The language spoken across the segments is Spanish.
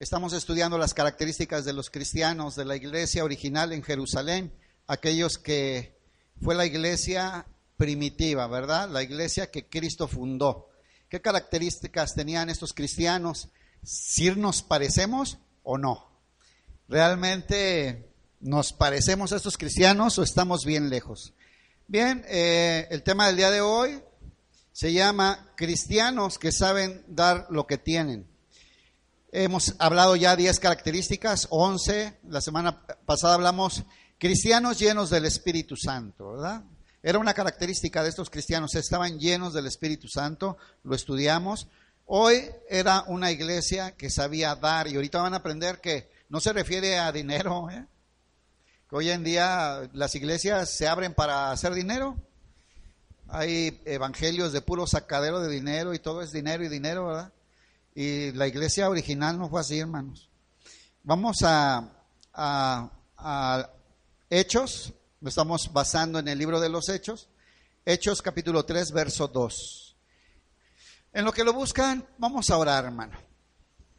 Estamos estudiando las características de los cristianos de la iglesia original en Jerusalén, aquellos que fue la iglesia primitiva, ¿verdad? La iglesia que Cristo fundó. ¿Qué características tenían estos cristianos? ¿Si nos parecemos o no? ¿Realmente nos parecemos a estos cristianos o estamos bien lejos? Bien, eh, el tema del día de hoy se llama cristianos que saben dar lo que tienen. Hemos hablado ya 10 características, 11. La semana pasada hablamos cristianos llenos del Espíritu Santo, ¿verdad? Era una característica de estos cristianos, estaban llenos del Espíritu Santo, lo estudiamos. Hoy era una iglesia que sabía dar y ahorita van a aprender que no se refiere a dinero, ¿eh? que hoy en día las iglesias se abren para hacer dinero. Hay evangelios de puro sacadero de dinero y todo es dinero y dinero, ¿verdad? Y la iglesia original no fue así, hermanos. Vamos a, Hechos, lo estamos basando en el libro de los Hechos. Hechos capítulo 3, verso 2. En lo que lo buscan, vamos a orar, hermano.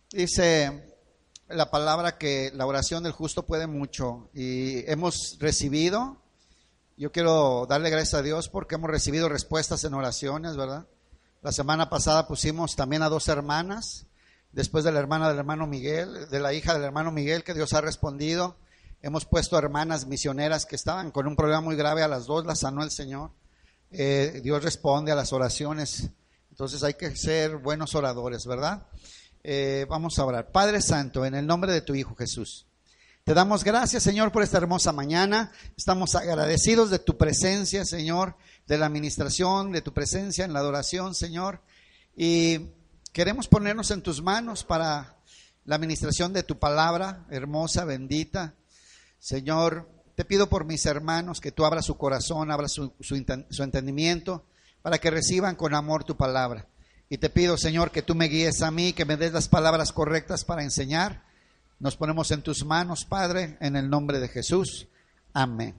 Dice la palabra que la oración del justo puede mucho y hemos recibido, yo quiero darle gracias a Dios porque hemos recibido respuestas en oraciones, ¿verdad? La semana pasada pusimos también a dos hermanas, después de la hermana del hermano Miguel, de la hija del hermano Miguel, que Dios ha respondido. Hemos puesto hermanas misioneras que estaban con un problema muy grave, a las dos las sanó el Señor. Eh, Dios responde a las oraciones, entonces hay que ser buenos oradores, ¿verdad? Eh, vamos a orar. Padre Santo, en el nombre de tu Hijo Jesús. Te damos gracias, Señor, por esta hermosa mañana. Estamos agradecidos de tu presencia, Señor, de la administración, de tu presencia en la adoración, Señor. Y queremos ponernos en tus manos para la administración de tu palabra, hermosa, bendita. Señor, te pido por mis hermanos que tú abras su corazón, abras su, su, su entendimiento, para que reciban con amor tu palabra. Y te pido, Señor, que tú me guíes a mí, que me des las palabras correctas para enseñar. Nos ponemos en tus manos, Padre, en el nombre de Jesús. Amén.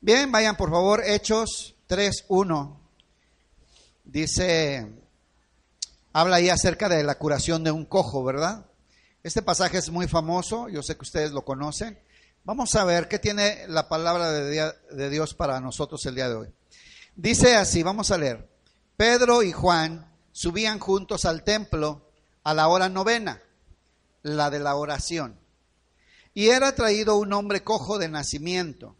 Bien, vayan por favor, Hechos 3.1. Dice, habla ahí acerca de la curación de un cojo, ¿verdad? Este pasaje es muy famoso, yo sé que ustedes lo conocen. Vamos a ver qué tiene la palabra de, Dios para nosotros el día de hoy. Dice así, vamos a leer. Pedro y Juan subían juntos al templo a la hora novena, la de la oración. Y era traído un hombre cojo de nacimiento,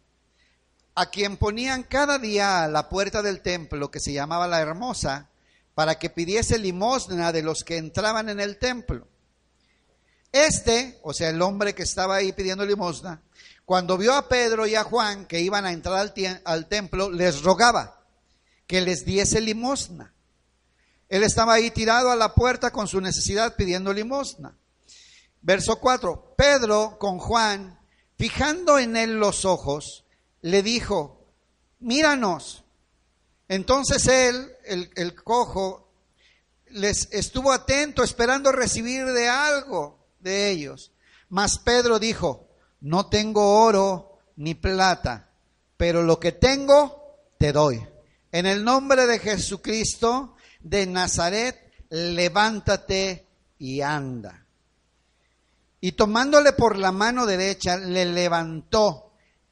a quien ponían cada día a la puerta del templo, que se llamaba la Hermosa, para que pidiese limosna de los que entraban en el templo. Este, o sea, el hombre que estaba ahí pidiendo limosna, cuando vio a Pedro y a Juan que iban a entrar al, al templo, les rogaba que les diese limosna. Él estaba ahí tirado a la puerta con su necesidad pidiendo limosna. Verso 4. Pedro con Juan, fijando en él los ojos, le dijo, míranos. Entonces él, el, el cojo, les estuvo atento esperando recibir de algo de ellos. Mas Pedro dijo, no tengo oro ni plata, pero lo que tengo te doy. En el nombre de Jesucristo, de Nazaret, levántate y anda. Y tomándole por la mano derecha, le levantó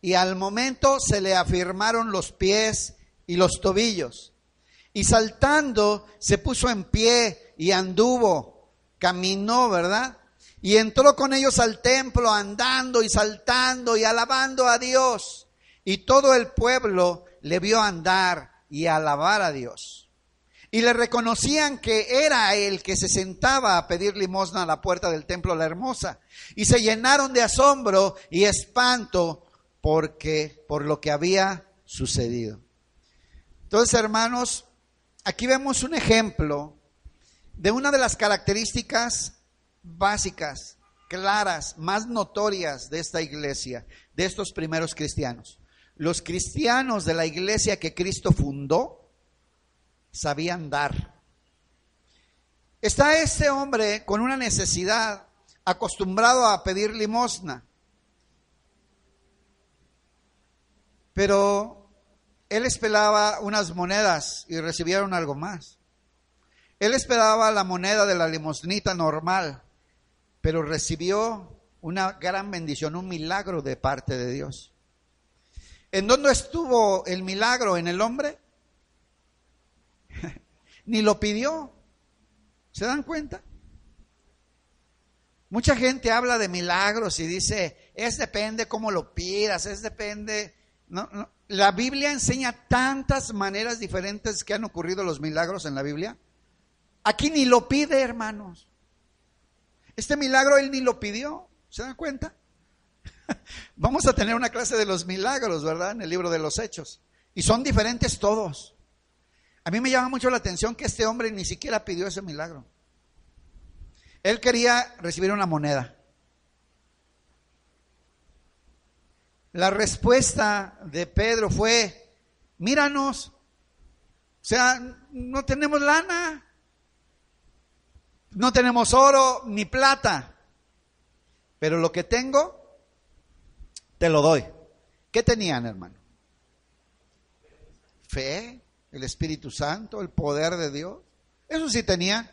y al momento se le afirmaron los pies y los tobillos. Y saltando, se puso en pie y anduvo, caminó, ¿verdad? Y entró con ellos al templo andando y saltando y alabando a Dios. Y todo el pueblo le vio andar y alabar a Dios y le reconocían que era el que se sentaba a pedir limosna a la puerta del templo la hermosa y se llenaron de asombro y espanto porque por lo que había sucedido. Entonces, hermanos, aquí vemos un ejemplo de una de las características básicas, claras, más notorias de esta iglesia, de estos primeros cristianos. Los cristianos de la iglesia que Cristo fundó sabían dar. Está este hombre con una necesidad, acostumbrado a pedir limosna. Pero él esperaba unas monedas y recibieron algo más. Él esperaba la moneda de la limosnita normal, pero recibió una gran bendición, un milagro de parte de Dios. ¿En dónde estuvo el milagro en el hombre? Ni lo pidió. ¿Se dan cuenta? Mucha gente habla de milagros y dice, es depende cómo lo pidas, es depende. No, no. La Biblia enseña tantas maneras diferentes que han ocurrido los milagros en la Biblia. Aquí ni lo pide, hermanos. Este milagro él ni lo pidió. ¿Se dan cuenta? Vamos a tener una clase de los milagros, ¿verdad? En el libro de los Hechos. Y son diferentes todos. A mí me llama mucho la atención que este hombre ni siquiera pidió ese milagro. Él quería recibir una moneda. La respuesta de Pedro fue, míranos, o sea, no tenemos lana, no tenemos oro ni plata, pero lo que tengo, te lo doy. ¿Qué tenían, hermano? Fe, el Espíritu Santo, el poder de Dios. Eso sí tenían.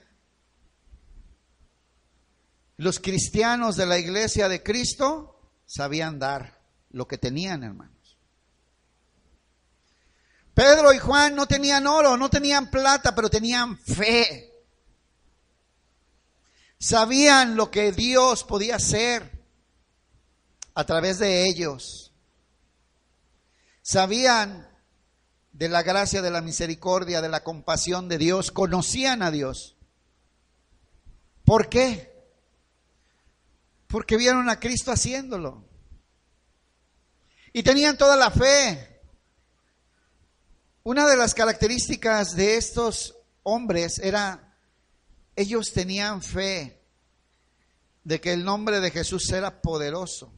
Los cristianos de la iglesia de Cristo sabían dar lo que tenían, hermanos. Pedro y Juan no tenían oro, no tenían plata, pero tenían fe. Sabían lo que Dios podía hacer a través de ellos. Sabían de la gracia, de la misericordia, de la compasión de Dios. Conocían a Dios. ¿Por qué? Porque vieron a Cristo haciéndolo. Y tenían toda la fe. Una de las características de estos hombres era, ellos tenían fe de que el nombre de Jesús era poderoso.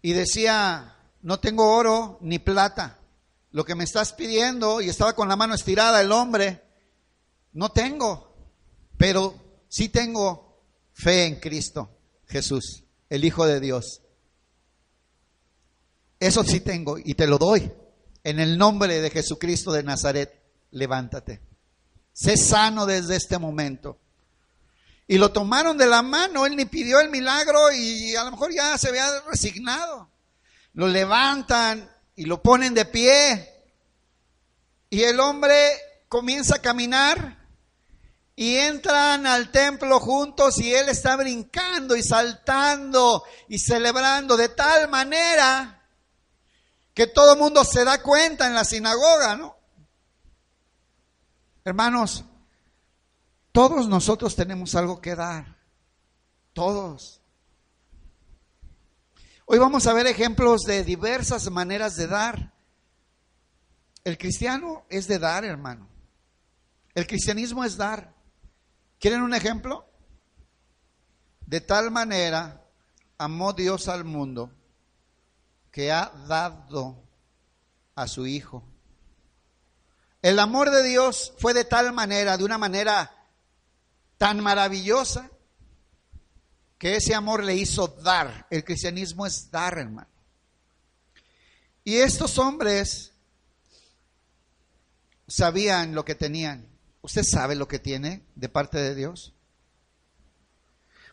Y decía, no tengo oro ni plata. Lo que me estás pidiendo, y estaba con la mano estirada el hombre, no tengo, pero sí tengo fe en Cristo Jesús, el Hijo de Dios. Eso sí tengo y te lo doy. En el nombre de Jesucristo de Nazaret, levántate. Sé sano desde este momento. Y lo tomaron de la mano, él ni pidió el milagro y a lo mejor ya se había resignado. Lo levantan y lo ponen de pie. Y el hombre comienza a caminar y entran al templo juntos y él está brincando y saltando y celebrando de tal manera que todo el mundo se da cuenta en la sinagoga, ¿no? Hermanos, todos nosotros tenemos algo que dar. Todos. Hoy vamos a ver ejemplos de diversas maneras de dar. El cristiano es de dar, hermano. El cristianismo es dar. ¿Quieren un ejemplo? De tal manera amó Dios al mundo que ha dado a su Hijo. El amor de Dios fue de tal manera, de una manera tan maravillosa, que ese amor le hizo dar. El cristianismo es dar, hermano. Y estos hombres sabían lo que tenían. ¿Usted sabe lo que tiene de parte de Dios?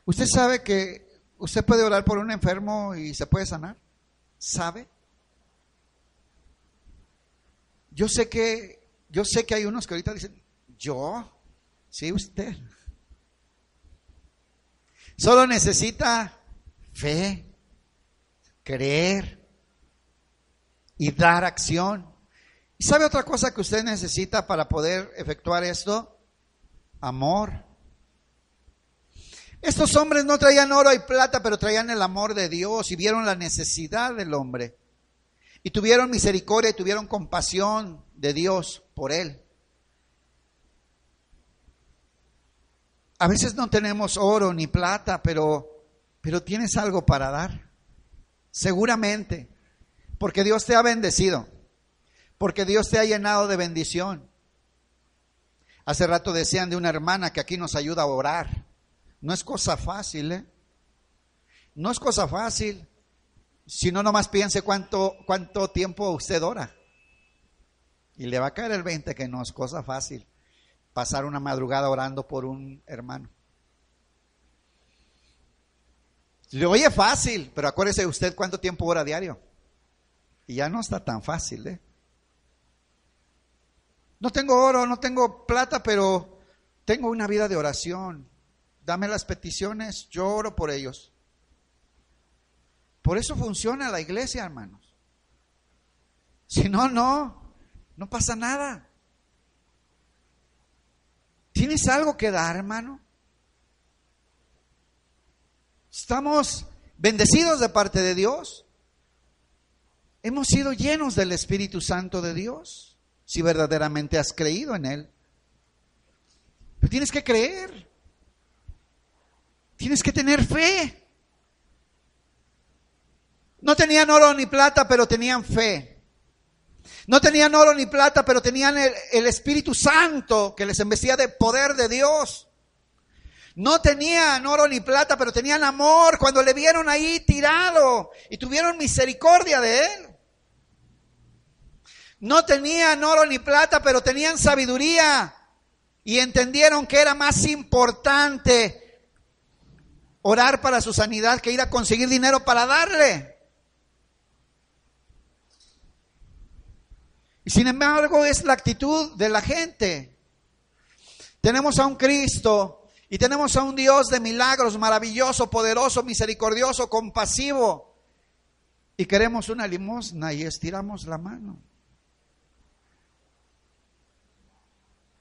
¿Usted sabe que usted puede orar por un enfermo y se puede sanar? ¿Sabe? Yo sé que yo sé que hay unos que ahorita dicen, "Yo, sí usted." Solo necesita fe, creer y dar acción. ¿Y sabe otra cosa que usted necesita para poder efectuar esto? Amor. Estos hombres no traían oro y plata, pero traían el amor de Dios y vieron la necesidad del hombre. Y tuvieron misericordia y tuvieron compasión de Dios por él. A veces no tenemos oro ni plata, pero, pero tienes algo para dar. Seguramente. Porque Dios te ha bendecido. Porque Dios te ha llenado de bendición. Hace rato decían de una hermana que aquí nos ayuda a orar. No es cosa fácil, ¿eh? No es cosa fácil. Si no, nomás piense cuánto, cuánto tiempo usted ora. Y le va a caer el 20 que no es cosa fácil pasar una madrugada orando por un hermano. Le oye fácil, pero acuérdese usted cuánto tiempo ora diario. Y ya no está tan fácil, ¿eh? No tengo oro, no tengo plata, pero tengo una vida de oración. Dame las peticiones, yo oro por ellos. Por eso funciona la iglesia, hermanos. Si no, no, no pasa nada. ¿Tienes algo que dar, hermano? Estamos bendecidos de parte de Dios. Hemos sido llenos del Espíritu Santo de Dios, si verdaderamente has creído en Él. Pero tienes que creer. Tienes que tener fe. No tenían oro ni plata, pero tenían fe. No tenían oro ni plata, pero tenían el, Espíritu Santo que les embestía de poder de Dios. No tenían oro ni plata, pero tenían amor cuando le vieron ahí tirado y tuvieron misericordia de él. No tenían oro ni plata, pero tenían sabiduría y entendieron que era más importante orar para su sanidad que ir a conseguir dinero para darle. Y sin embargo es la actitud de la gente. Tenemos a un Cristo y tenemos a un Dios de milagros, maravilloso, poderoso, misericordioso, compasivo. Y queremos una limosna y estiramos la mano.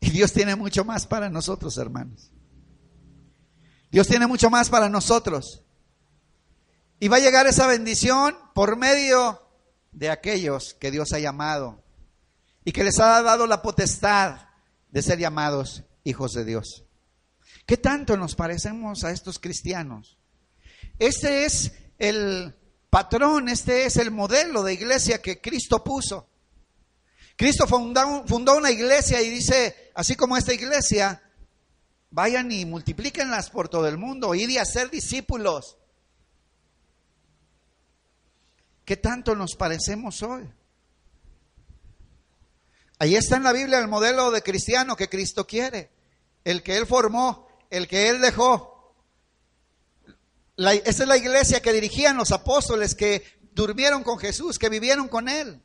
Y Dios tiene mucho más para nosotros, hermanos. Dios tiene mucho más para nosotros. Y va a llegar esa bendición por medio de aquellos que Dios ha llamado y que les ha dado la potestad de ser llamados hijos de Dios. ¿Qué tanto nos parecemos a estos cristianos? Este es el patrón, este es el modelo de iglesia que Cristo puso. Cristo fundó, fundó una iglesia y dice, así como esta iglesia, vayan y multiplíquenlas por todo el mundo, ir y hacer discípulos. ¿Qué tanto nos parecemos hoy? Ahí está en la Biblia el modelo de cristiano que Cristo quiere, el que Él formó, el que Él dejó. Esa es la iglesia que dirigían los apóstoles, que durmieron con Jesús, que vivieron con Él.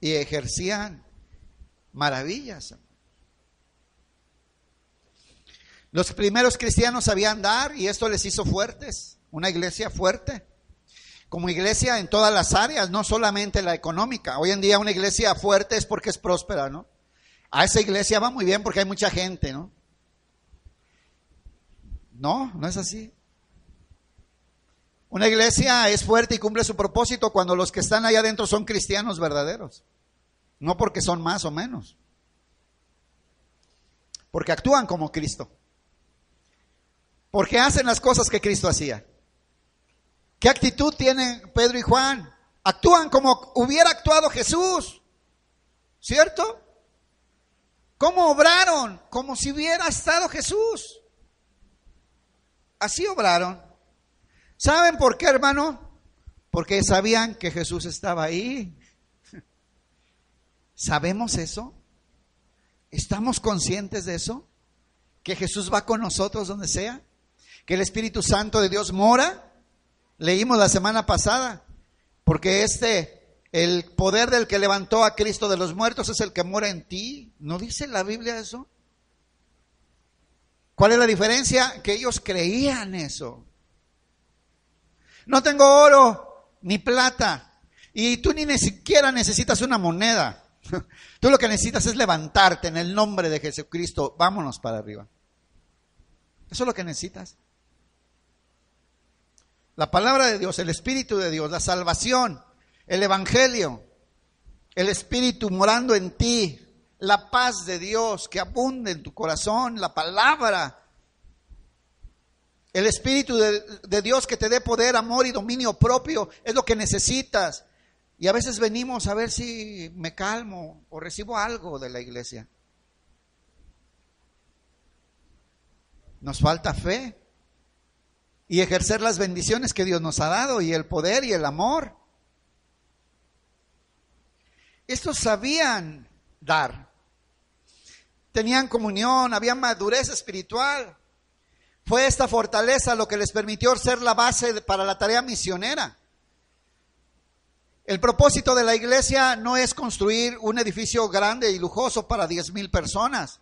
Y ejercían maravillas. Los primeros cristianos sabían dar y esto les hizo fuertes, una iglesia fuerte como iglesia en todas las áreas, no solamente la económica. Hoy en día una iglesia fuerte es porque es próspera, ¿no? A esa iglesia va muy bien porque hay mucha gente, ¿no? No, no es así. Una iglesia es fuerte y cumple su propósito cuando los que están allá adentro son cristianos verdaderos. No porque son más o menos. Porque actúan como Cristo. Porque hacen las cosas que Cristo hacía. ¿Qué actitud tienen Pedro y Juan? Actúan como hubiera actuado Jesús, ¿cierto? ¿Cómo obraron? Como si hubiera estado Jesús. Así obraron. ¿Saben por qué, hermano? Porque sabían que Jesús estaba ahí. ¿Sabemos eso? ¿Estamos conscientes de eso? ¿Que Jesús va con nosotros donde sea? ¿Que el Espíritu Santo de Dios mora? Leímos la semana pasada, porque este, el poder del que levantó a Cristo de los muertos es el que mora en ti. ¿No dice la Biblia eso? ¿Cuál es la diferencia? Que ellos creían eso. No tengo oro ni plata. Y tú ni siquiera necesitas una moneda. Tú lo que necesitas es levantarte en el nombre de Jesucristo. Vámonos para arriba. Eso es lo que necesitas. La palabra de Dios, el Espíritu de Dios, la salvación, el Evangelio, el Espíritu morando en ti, la paz de Dios que abunde en tu corazón, la palabra, el Espíritu de, Dios que te dé poder, amor y dominio propio, es lo que necesitas. Y a veces venimos a ver si me calmo o recibo algo de la iglesia. Nos falta fe y ejercer las bendiciones que Dios nos ha dado y el poder y el amor. Estos sabían dar. Tenían comunión, había madurez espiritual. Fue esta fortaleza lo que les permitió ser la base para la tarea misionera. El propósito de la iglesia no es construir un edificio grande y lujoso para diez mil personas.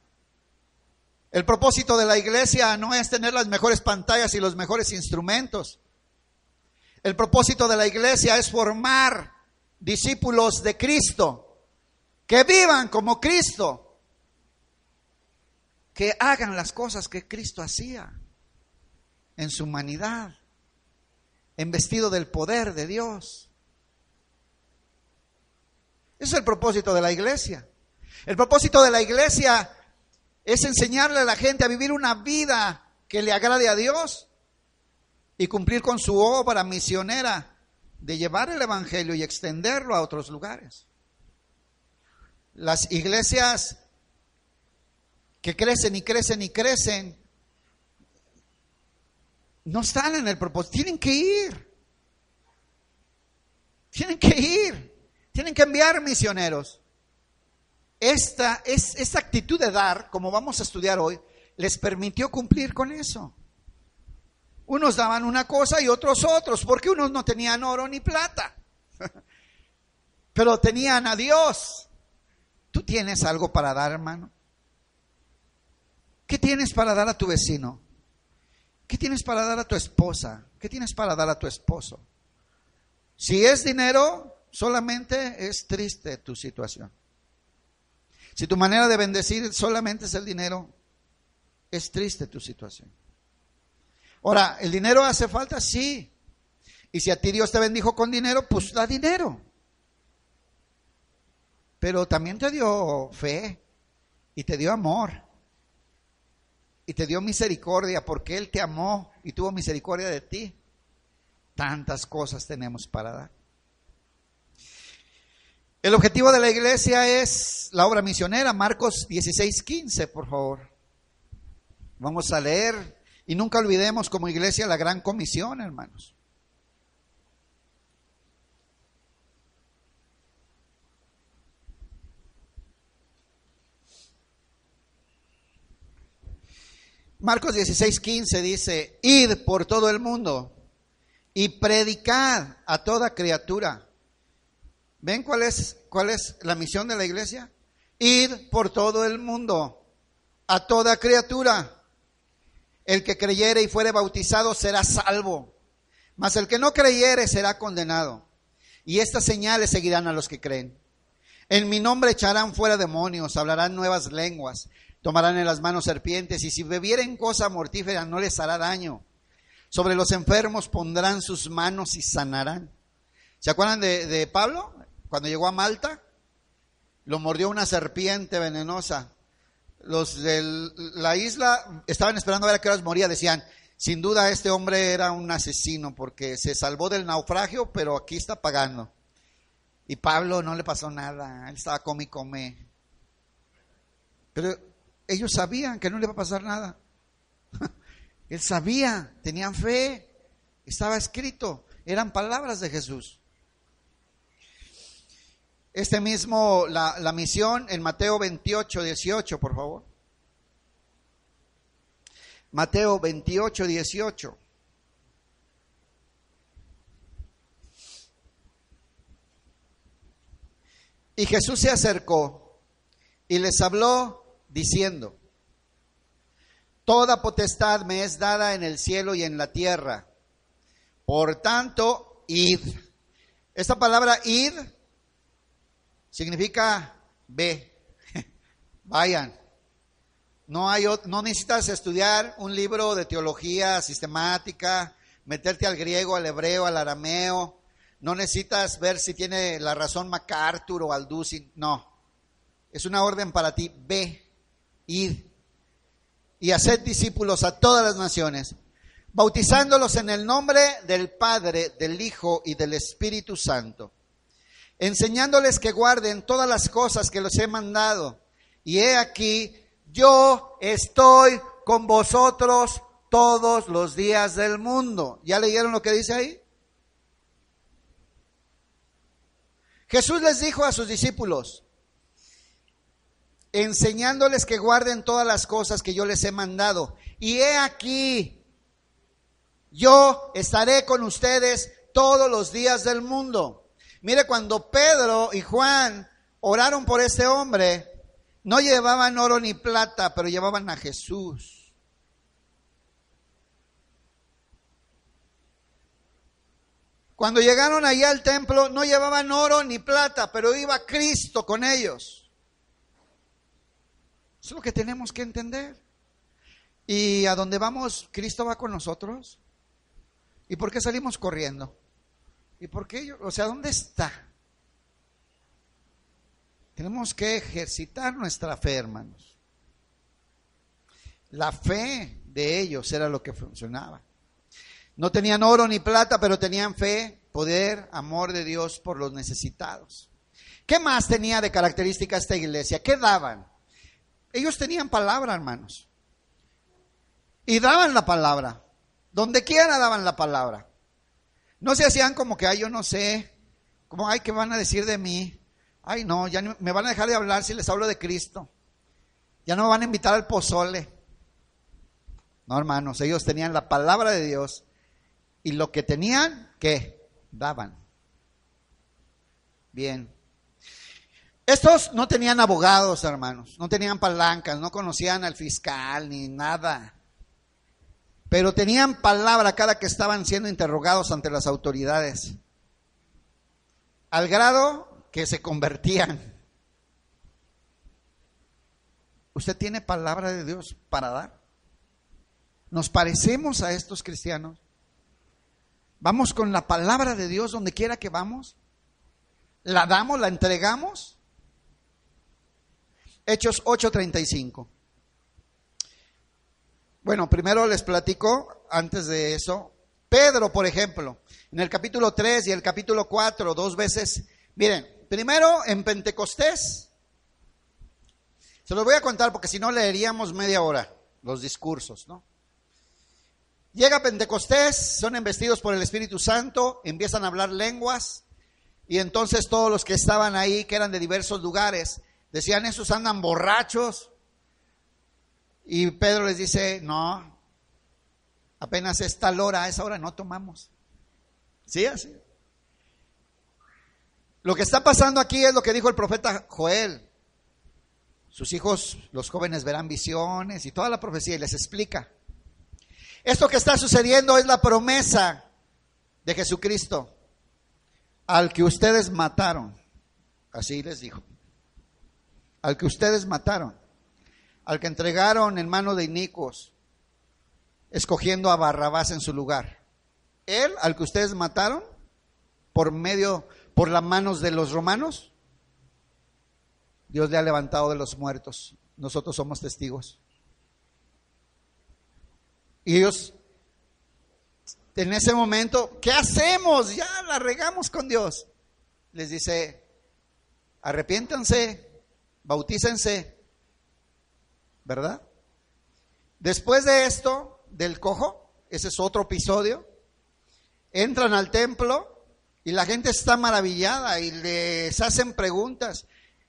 El propósito de la iglesia no es tener las mejores pantallas y los mejores instrumentos. El propósito de la iglesia es formar discípulos de Cristo, que vivan como Cristo, que hagan las cosas que Cristo hacía en su humanidad, en vestido del poder de Dios. Ese es el propósito de la iglesia. El propósito de la iglesia es enseñarle a la gente a vivir una vida que le agrade a Dios y cumplir con su obra misionera de llevar el Evangelio y extenderlo a otros lugares. Las iglesias que crecen y crecen y crecen no están en el propósito, tienen que ir. Tienen que ir, tienen que enviar misioneros esta, es, esta actitud de dar, como vamos a estudiar hoy, les permitió cumplir con eso. Unos daban una cosa y otros otros, porque unos no tenían oro ni plata, pero tenían a Dios. ¿Tú tienes algo para dar, hermano? ¿Qué tienes para dar a tu vecino? ¿Qué tienes para dar a tu esposa? ¿Qué tienes para dar a tu esposo? Si es dinero, solamente es triste tu situación. Si tu manera de bendecir solamente es el dinero, es triste tu situación. Ahora, ¿el dinero hace falta? Sí. Y si a ti Dios te bendijo con dinero, pues da dinero. Pero también te dio fe y te dio amor y te dio misericordia porque Él te amó y tuvo misericordia de ti. Tantas cosas tenemos para dar. El objetivo de la iglesia es la obra misionera, Marcos 16, 15, por favor. Vamos a leer y nunca olvidemos como iglesia la gran comisión, hermanos. Marcos 16, 15 dice, id por todo el mundo y predicad a toda criatura. ¿Ven cuál es, cuál es la misión de la iglesia? Ir por todo el mundo, a toda criatura. El que creyere y fuere bautizado será salvo, mas el que no creyere será condenado. Y estas señales seguirán a los que creen. En mi nombre echarán fuera demonios, hablarán nuevas lenguas, tomarán en las manos serpientes, y si bebieren cosa mortífera no les hará daño. Sobre los enfermos pondrán sus manos y sanarán. ¿Se acuerdan de, de Pablo? Cuando llegó a Malta, lo mordió una serpiente venenosa. Los de la isla estaban esperando a ver a qué horas moría. Decían, sin duda este hombre era un asesino porque se salvó del naufragio, pero aquí está pagando. Y Pablo no le pasó nada, él estaba come y come. Pero ellos sabían que no le iba a pasar nada. Él sabía, tenían fe, estaba escrito, eran palabras de Jesús. Este mismo, la, la misión en Mateo 28, 18, por favor. Mateo 28, 18. Y Jesús se acercó y les habló diciendo, Toda potestad me es dada en el cielo y en la tierra. Por tanto, id. Esta palabra id significa ve, vayan. No, hay, no necesitas estudiar un libro de teología sistemática, meterte al griego, al hebreo, al arameo. No necesitas ver si tiene la razón MacArthur o Alducin. No. es una orden para ti, ve, id y haced discípulos a todas las naciones, bautizándolos en el nombre del Padre, del Hijo y del Espíritu Santo, enseñándoles que guarden todas las cosas que los he mandado. Y he aquí, yo estoy con vosotros todos los días del mundo. ¿Ya leyeron lo que dice ahí? Jesús les dijo a sus discípulos, enseñándoles que guarden todas las cosas que yo les he mandado. Y he aquí, yo estaré con ustedes todos los días del mundo. Mire, cuando Pedro y Juan oraron por este hombre, no llevaban oro ni plata, pero llevaban a Jesús. Cuando llegaron allá al templo, no llevaban oro ni plata, pero iba Cristo con ellos. Eso es lo que tenemos que entender. Y a dónde vamos, Cristo va con nosotros. ¿Y por qué salimos corriendo? ¿Y por qué? O sea, ¿dónde está? Tenemos que ejercitar nuestra fe, hermanos. La fe de ellos era lo que funcionaba. No tenían oro ni plata, pero tenían fe, poder, amor de Dios por los necesitados. ¿Qué más tenía de característica esta iglesia? ¿Qué daban? Ellos tenían palabra, hermanos. Y daban la palabra. Donde quiera daban la palabra. No se hacían como que, ay, yo no sé. Como, ay, ¿qué van a decir de mí? Ay, no, ya me van a dejar de hablar si les hablo de Cristo. Ya no me van a invitar al pozole. No, hermanos, ellos tenían la palabra de Dios y lo que tenían, ¿qué? Daban. Bien. Estos no tenían abogados, hermanos, no tenían palancas, no conocían al fiscal ni nada. Pero tenían palabra cada que estaban siendo interrogados ante las autoridades. Al grado que se convertían. ¿Usted tiene palabra de Dios para dar? ¿Nos parecemos a estos cristianos? Vamos con la palabra de Dios donde quiera que vamos. La damos, la entregamos. Hechos 8:35. Bueno, primero les platico, antes de eso, Pedro, por ejemplo, en el capítulo 3 y el capítulo 4, dos veces, miren, primero en Pentecostés, se los voy a contar porque si no leeríamos media hora los discursos, ¿no? Llega Pentecostés, son embestidos por el Espíritu Santo, empiezan a hablar lenguas y entonces todos los que estaban ahí, que eran de diversos lugares, decían, esos andan borrachos. Y Pedro les dice, no, apenas es tal hora, a esa hora no tomamos. ¿Sí? Así. Lo que está pasando aquí es lo que dijo el profeta Joel. Sus hijos, los jóvenes, verán visiones y toda la profecía y les explica. Esto que está sucediendo es la promesa de Jesucristo al que ustedes mataron. Así les dijo. Al que ustedes mataron. Al que entregaron en mano de inicuos, escogiendo a Barrabás en su lugar. Él, al que ustedes mataron, por medio, por las manos de los romanos, Dios le ha levantado de los muertos. Nosotros somos testigos. Y ellos, en ese momento, ¿qué hacemos? Ya la regamos con Dios. Les dice, arrepiéntanse, bautícense, ¿verdad? Después de esto, del cojo, ese es otro episodio, entran al templo y la gente está maravillada y les hacen preguntas.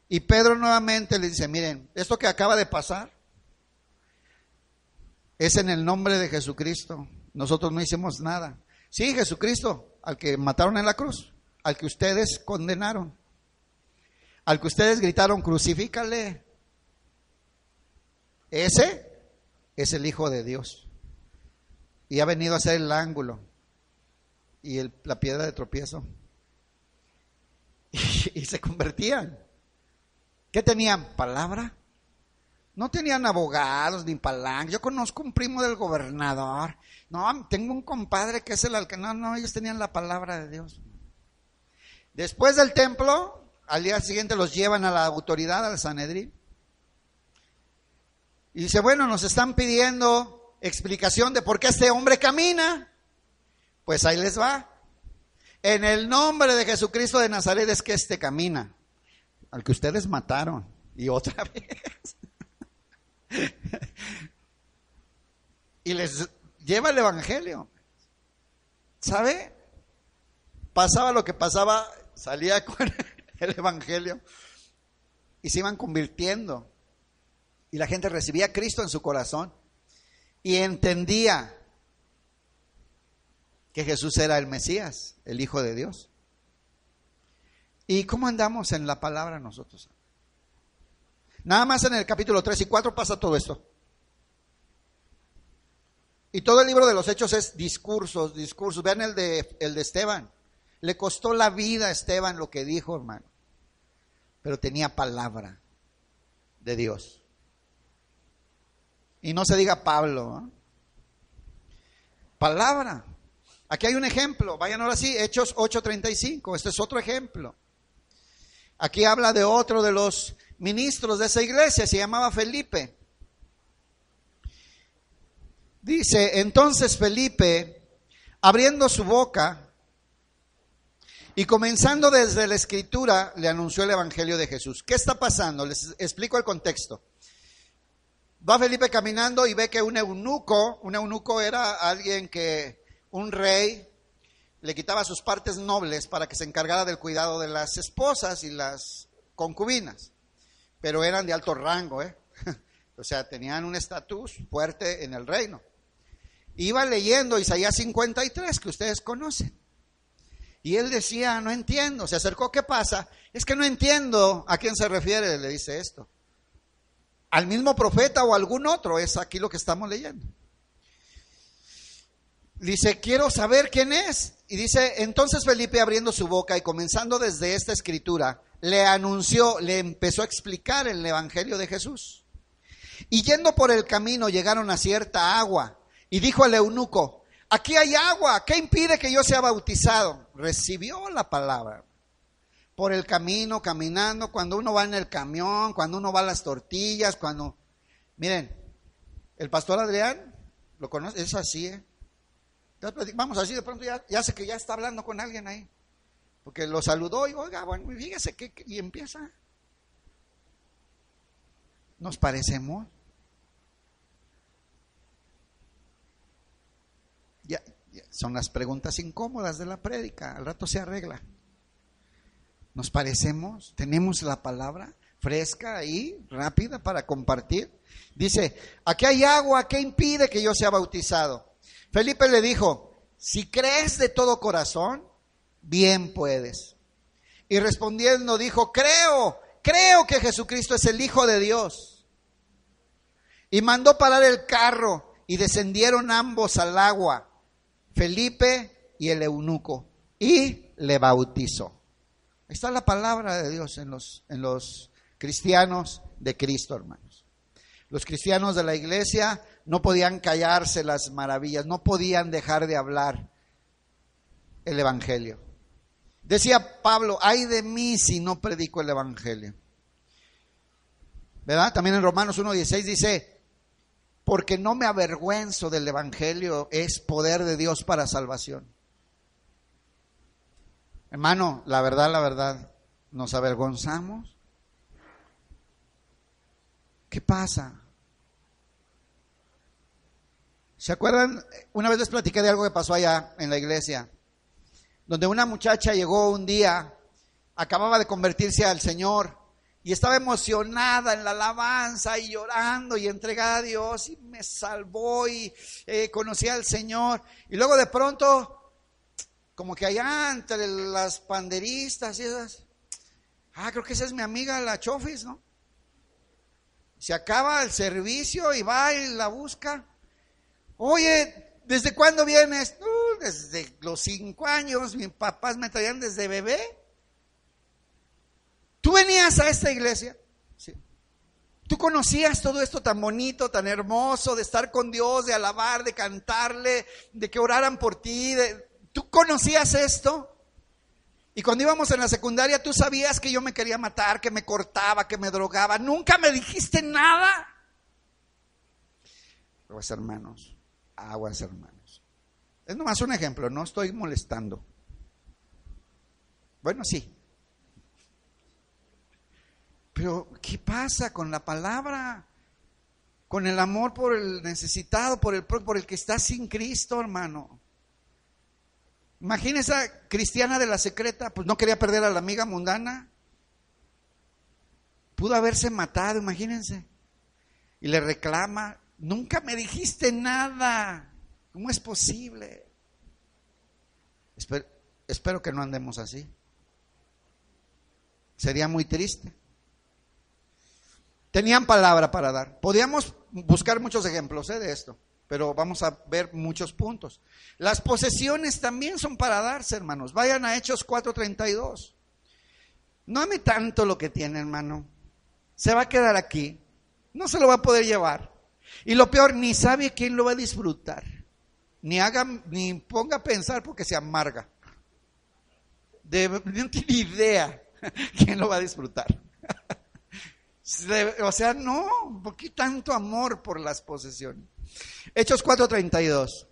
Y Pedro nuevamente les dice, miren, esto que acaba de pasar, es en el nombre de Jesucristo. Nosotros no hicimos nada. Sí, Jesucristo, al que mataron en la cruz, al que ustedes condenaron, al que ustedes gritaron, crucifícale. Ese es el Hijo de Dios. Y ha venido a ser el ángulo y la piedra de tropiezo. Y, se convertían. ¿Qué tenían? Palabra no tenían abogados ni palancas. Yo conozco un primo del gobernador. No, tengo un compadre que es el alcalde. No, no, ellos tenían la palabra de Dios. Después del templo, al día siguiente los llevan a la autoridad, al Sanedrín. Y dice, bueno, nos están pidiendo explicación de por qué este hombre camina. Pues ahí les va. En el nombre de Jesucristo de Nazaret es que este camina, al que ustedes mataron. Y otra vez. y les lleva el Evangelio. ¿Sabe? Pasaba lo que pasaba, salía con el Evangelio y se iban convirtiendo. Y la gente recibía a Cristo en su corazón y entendía que Jesús era el Mesías, el Hijo de Dios. ¿Y cómo andamos en la palabra nosotros? Nada más en el capítulo 3 y 4 pasa todo esto. Y todo el libro de los hechos es discursos, discursos. Vean el de, el de Esteban. Le costó la vida a Esteban lo que dijo, hermano. Pero tenía palabra de Dios. Y no se diga Pablo. Palabra. Aquí hay un ejemplo. Vayan ahora sí, Hechos 8:35. Este es otro ejemplo. Aquí habla de otro de los ministros de esa iglesia, se llamaba Felipe. Dice, entonces Felipe, abriendo su boca y comenzando desde la escritura, le anunció el Evangelio de Jesús. ¿Qué está pasando? Les explico el contexto. Va Felipe caminando y ve que un eunuco, un eunuco era alguien que, un rey, le quitaba sus partes nobles para que se encargara del cuidado de las esposas y las concubinas pero eran de alto rango, ¿eh? o sea, tenían un estatus fuerte en el reino. Iba leyendo Isaías 53, que ustedes conocen. Y él decía, no entiendo, se acercó, ¿qué pasa? Es que no entiendo a quién se refiere, le dice esto. Al mismo profeta o algún otro, es aquí lo que estamos leyendo. Dice, quiero saber quién es. Y dice, entonces Felipe abriendo su boca y comenzando desde esta escritura, le anunció, le empezó a explicar el Evangelio de Jesús. Y yendo por el camino llegaron a cierta agua y dijo al eunuco, aquí hay agua, ¿qué impide que yo sea bautizado? Recibió la palabra. Por el camino, caminando, cuando uno va en el camión, cuando uno va a las tortillas, cuando... Miren, el pastor Adrián, ¿lo conoce? Es así, ¿eh? Vamos así, de pronto ya, ya sé que ya está hablando con alguien ahí. Porque lo saludó y, oiga, bueno, fíjese que, y empieza. ¿Nos parecemos? Ya, son las preguntas incómodas de la prédica, al rato se arregla. ¿Nos parecemos? ¿Tenemos la palabra fresca y rápida para compartir? Dice, aquí hay agua, ¿qué impide que yo sea bautizado? Felipe le dijo, si crees de todo corazón, bien puedes. Y respondiendo dijo, creo, creo que Jesucristo es el Hijo de Dios. Y mandó parar el carro y descendieron ambos al agua, Felipe y el eunuco, y le bautizó. Está la palabra de Dios en los, en los cristianos de Cristo, hermanos. Los cristianos de la iglesia no podían callarse las maravillas, no podían dejar de hablar el Evangelio. Decía Pablo, ay de mí si no predico el Evangelio. ¿Verdad? También en Romanos 1.16 dice, porque no me avergüenzo del Evangelio, es poder de Dios para salvación. Hermano, la verdad, la verdad, ¿nos avergonzamos? ¿Qué pasa? ¿Se acuerdan? Una vez les platiqué de algo que pasó allá en la iglesia donde una muchacha llegó un día, acababa de convertirse al Señor y estaba emocionada en la alabanza y llorando y entregada a Dios y me salvó y eh, conocí al Señor. Y luego de pronto, como que allá entre las panderistas y esas, ah, creo que esa es mi amiga la Chofis, ¿no? Se acaba el servicio y va y la busca. Oye, ¿desde cuándo vienes? desde los cinco años, mis papás me traían desde bebé. ¿Tú venías a esta iglesia? Sí. ¿Tú conocías todo esto tan bonito, tan hermoso, de estar con Dios, de alabar, de cantarle, de que oraran por ti? ¿Tú conocías esto? Y cuando íbamos en la secundaria, tú sabías que yo me quería matar, que me cortaba, que me drogaba. Nunca me dijiste nada. Aguas hermanos, aguas hermanos. Es nomás un ejemplo, no estoy molestando. Bueno, sí. Pero, ¿qué pasa con la palabra? Con el amor por el necesitado, por el, por el que está sin Cristo, hermano. Imagínese esa cristiana de la secreta, pues no quería perder a la amiga mundana. Pudo haberse matado, imagínense. Y le reclama, nunca me dijiste nada. ¿Cómo es posible? Espero, espero que no andemos así. Sería muy triste. Tenían palabra para dar. Podíamos buscar muchos ejemplos ¿eh? de esto pero vamos a ver muchos puntos. Las posesiones también son para darse, hermanos. Vayan a Hechos 4:32. No ame tanto lo que tiene, hermano. Se va a quedar aquí. No se lo va a poder llevar. Y lo peor, ni sabe quién lo va a disfrutar. Ni haga, ni ponga a pensar porque se amarga. No tiene idea quién lo va a disfrutar. O sea, no, ¿por qué tanto amor por las posesiones? Hechos 4:32.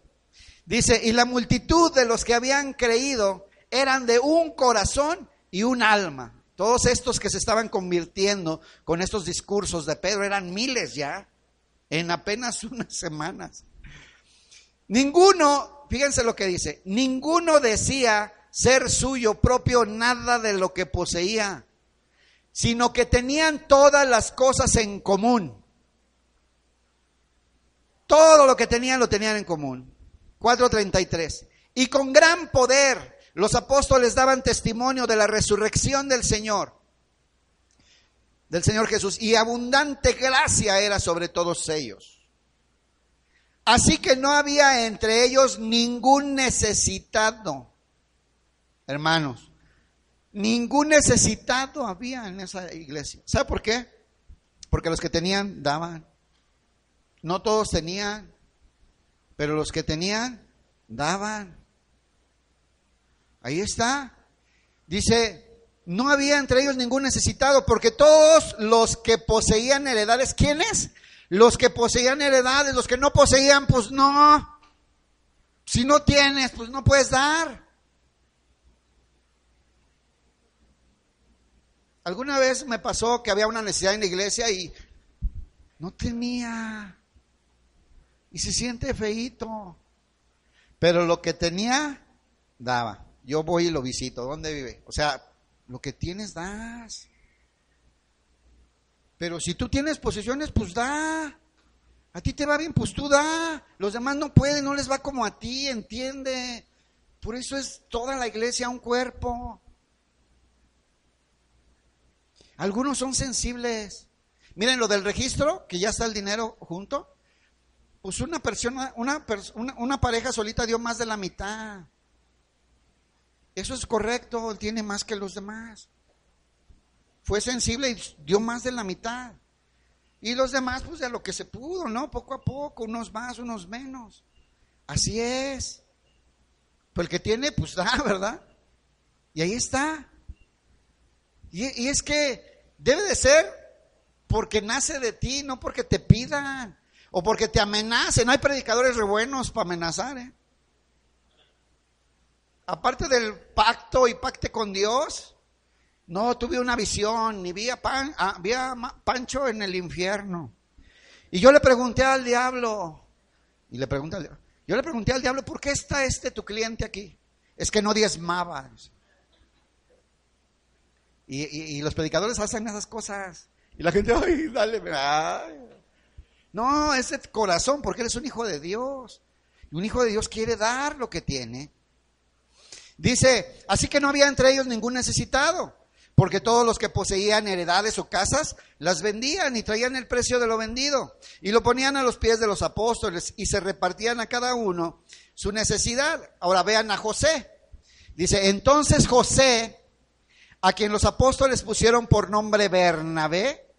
Dice, y la multitud de los que habían creído eran de un corazón y un alma. Todos estos que se estaban convirtiendo con estos discursos de Pedro eran miles ya, en apenas unas semanas. Ninguno, fíjense lo que dice, ninguno decía ser suyo propio nada de lo que poseía, sino que tenían todas las cosas en común. Todo lo que tenían lo tenían en común. 4.33. Y con gran poder los apóstoles daban testimonio de la resurrección del Señor, del Señor Jesús, y abundante gracia era sobre todos ellos. Así que no había entre ellos ningún necesitado, hermanos, ningún necesitado había en esa iglesia. ¿Sabe por qué? Porque los que tenían daban. No todos tenían, pero los que tenían, daban. Ahí está. Dice, no había entre ellos ningún necesitado, porque todos los que poseían heredades, ¿quiénes? Los que poseían heredades, los que no poseían, pues no. Si no tienes, pues no puedes dar. Alguna vez me pasó que había una necesidad en la iglesia y no tenía y se siente feito. Pero lo que tenía, daba. Yo voy y lo visito. ¿Dónde vive? O sea, lo que tienes, das. Pero si tú tienes posesiones, pues da. A ti te va bien, pues tú da. Los demás no pueden, no les va como a ti, entiende. Por eso es toda la iglesia un cuerpo. Algunos son sensibles. Miren lo del registro, que ya está el dinero junto. Pues una persona, una, una, pareja solita dio más de la mitad. Eso es correcto, tiene más que los demás. Fue sensible y dio más de la mitad. Y los demás, pues de lo que se pudo, ¿no? Poco a poco, unos más, unos menos. Así es. Pues el que tiene, pues da, ¿verdad? Y ahí está. Y, y es que debe de ser porque nace de ti, no porque te pidan. O porque te amenacen. Hay predicadores re buenos para amenazar. ¿eh? Aparte del pacto y pacte con Dios, no tuve una visión, ni vi a, Pan, Pancho en el infierno. Y yo le pregunté al diablo, y le pregunté al diablo, yo le pregunté al diablo, ¿por qué está este tu cliente aquí? Es que no diezmaba. Y, y, los predicadores hacen esas cosas. Y la gente, ay, dale, ay. No, es corazón, porque eres un hijo de Dios. Y un hijo de Dios quiere dar lo que tiene. Dice, así que no había entre ellos ningún necesitado, porque todos los que poseían heredades o casas las vendían y traían el precio de lo vendido y lo ponían a los pies de los apóstoles y se repartían a cada uno su necesidad. Ahora vean a José. Dice, entonces José, a quien los apóstoles pusieron por nombre Bernabé,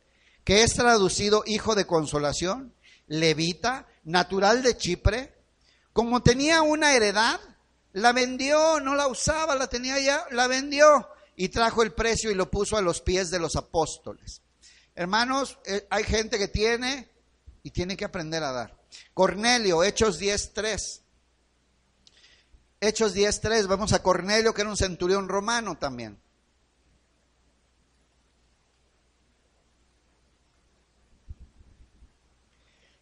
que es traducido hijo de consolación, levita, natural de Chipre, como tenía una heredad, La vendió, no la usaba, la tenía ya, la vendió y trajo el precio y lo puso a los pies de los apóstoles. Hermanos, eh, hay gente que tiene y tiene que aprender a dar. Cornelio, Hechos 10.3. Hechos 10.3, vamos a Cornelio, que era un centurión romano también.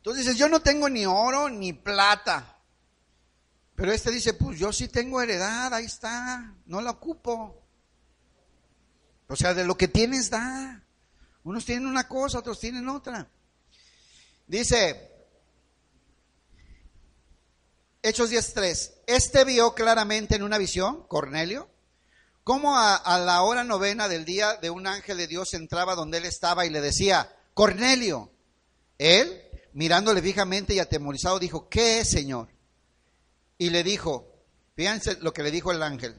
Entonces dices, yo no tengo ni oro ni plata. Pero este dice, pues yo sí tengo heredad, ahí está, no la ocupo. O sea, de lo que tienes da. Unos tienen una cosa, otros tienen otra. Dice, Hechos 10.3, este vio claramente en una visión, Cornelio, cómo a, a, la hora novena del día de un ángel de Dios entraba donde él estaba y le decía, Cornelio, él, mirándole fijamente y atemorizado, dijo, ¿qué es, Señor? Y le dijo, fíjense lo que le dijo el ángel,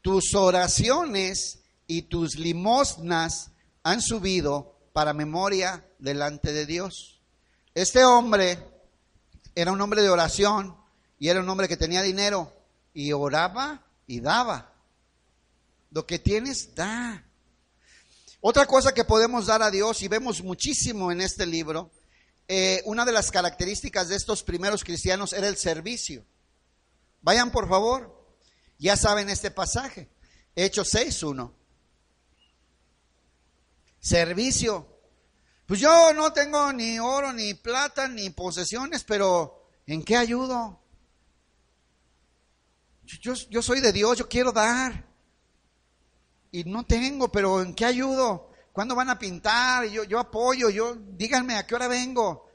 tus oraciones y tus limosnas han subido para memoria delante de Dios. Este hombre era un hombre de oración y era un hombre que tenía dinero y oraba y daba. Lo que tienes, da. Otra cosa que podemos dar a Dios y vemos muchísimo en este libro, eh, una de las características de estos primeros cristianos era el servicio. Vayan por favor, ya saben este pasaje, Hechos 6.1. Servicio. Pues yo no tengo ni oro, ni plata, ni posesiones, pero ¿en qué ayudo? Yo, yo, soy de Dios, yo quiero dar. Y no tengo, pero ¿en qué ayudo? ¿Cuándo van a pintar? Yo, yo apoyo, yo, díganme a qué hora vengo.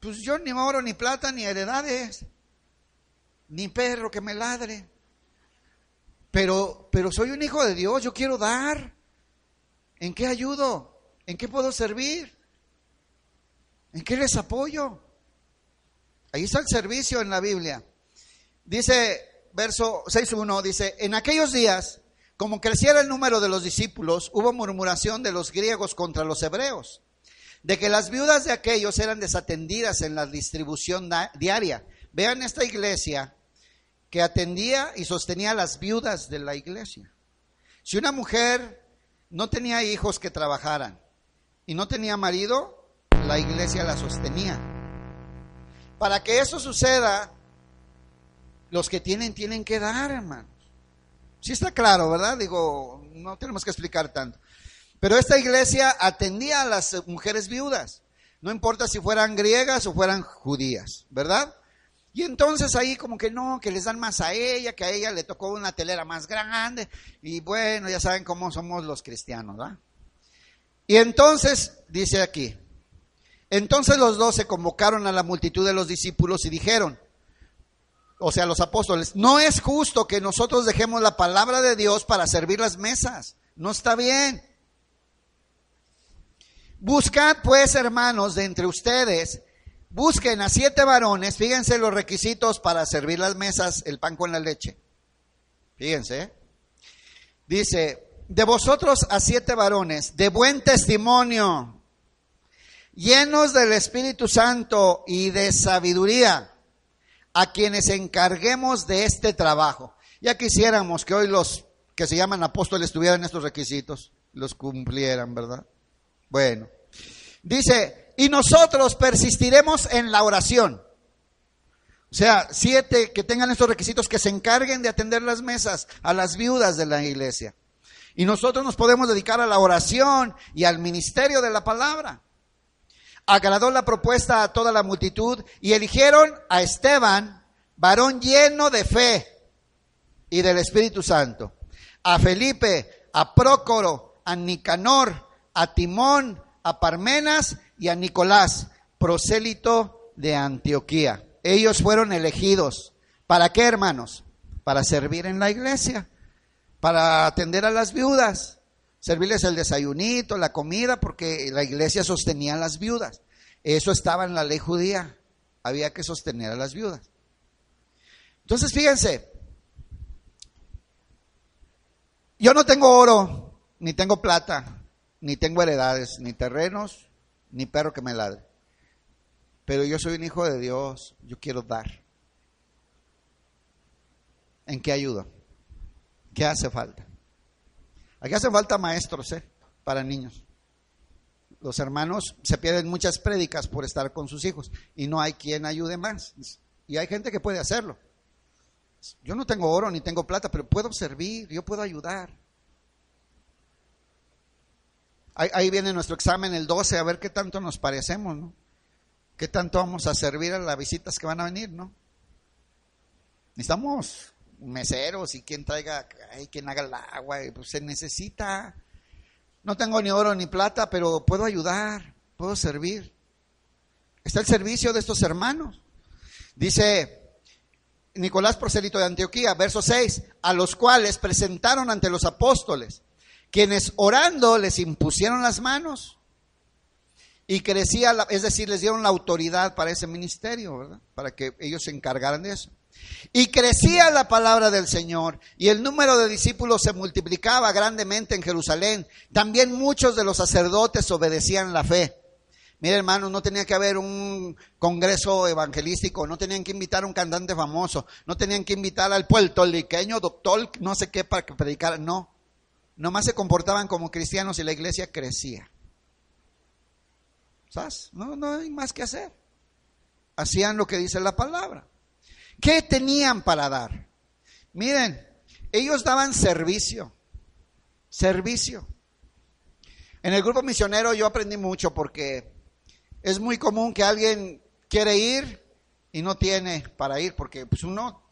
Pues yo ni oro, ni plata, ni heredades ni perro que me ladre. Pero, pero soy un hijo de Dios, yo quiero dar. ¿En qué ayudo? ¿En qué puedo servir? ¿En qué les apoyo? Ahí está el servicio en la Biblia. Dice, verso 6.1, dice, en aquellos días, como creciera el número de los discípulos, hubo murmuración de los griegos contra los hebreos, de que las viudas de aquellos eran desatendidas en la distribución diaria. Vean esta iglesia que atendía y sostenía a las viudas de la iglesia. Si una mujer no tenía hijos que trabajaran y no tenía marido, la iglesia la sostenía. Para que eso suceda, los que tienen tienen que dar, hermanos. Sí está claro, ¿verdad? Digo, no tenemos que explicar tanto. Pero esta iglesia atendía a las mujeres viudas, no importa si fueran griegas o fueran judías, ¿verdad? Y entonces ahí como que no, que les dan más a ella, que a ella le tocó una telera más grande. Y bueno, ya saben cómo somos los cristianos, ¿verdad? Y entonces, dice aquí, entonces los dos se convocaron a la multitud de los discípulos y dijeron, o sea, los apóstoles, no es justo que nosotros dejemos la palabra de Dios para servir las mesas. No está bien. Buscad pues, hermanos, de entre ustedes Busquen a siete varones, fíjense los requisitos para servir las mesas, el pan con la leche. Fíjense. Dice, de vosotros a siete varones, de buen testimonio, llenos del Espíritu Santo y de sabiduría, a quienes encarguemos de este trabajo. Ya quisiéramos que hoy los que se llaman apóstoles tuvieran estos requisitos, los cumplieran, ¿verdad? Bueno, dice, y nosotros persistiremos en la oración. O sea, siete que tengan estos requisitos que se encarguen de atender las mesas a las viudas de la iglesia. Y nosotros nos podemos dedicar a la oración y al ministerio de la palabra. Agradó la propuesta a toda la multitud y eligieron a Esteban, varón lleno de fe y del Espíritu Santo, a Felipe, a Prócoro, a Nicanor, a Timón, a Parmenas y a Nicolás, prosélito de Antioquía. Ellos fueron elegidos. ¿Para qué, hermanos? Para servir en la iglesia, para atender a las viudas, servirles el desayunito, la comida, porque la iglesia sostenía a las viudas. Eso estaba en la ley judía. Había que sostener a las viudas. Entonces, fíjense, yo no tengo oro, ni tengo plata, ni tengo heredades, ni terrenos, ni perro que me ladre. Pero yo soy un hijo de Dios, yo quiero dar. ¿En qué ayuda? ¿Qué hace falta? Aquí hacen falta maestros, ¿eh? Para niños. Los hermanos se pierden muchas prédicas por estar con sus hijos y no hay quien ayude más. Y hay gente que puede hacerlo. Yo no tengo oro ni tengo plata, pero puedo servir, yo puedo ayudar. Ahí, viene nuestro examen el 12, a ver qué tanto nos parecemos, ¿no? ¿Qué tanto vamos a servir a las visitas que van a venir, no? Necesitamos meseros y quien traiga, quien haga el agua, pues se necesita. No tengo ni oro ni plata, pero puedo ayudar, puedo servir. Está el servicio de estos hermanos. Dice Nicolás Proselito de Antioquía, verso 6, a los cuales presentaron ante los apóstoles, quienes orando les impusieron las manos y crecía, la- es decir, les dieron la autoridad para ese ministerio, ¿verdad? Para que ellos se encargaran de eso. Y crecía la palabra del Señor y el número de discípulos se multiplicaba grandemente en Jerusalén. También muchos de los sacerdotes obedecían la fe. Mira, hermano, no tenía que haber un congreso evangelístico, no tenían que invitar a un cantante famoso, no tenían que invitar al puertorriqueño doctor, no sé qué, para que predicara. No, nomás se comportaban como cristianos y la iglesia crecía. ¿Sabes? No, no hay más que hacer. Hacían lo que dice la palabra. ¿Qué tenían para dar? Miren, ellos daban servicio. Servicio. En el grupo misionero yo aprendí mucho porque es muy común que alguien quiere ir y no tiene para ir, porque pues uno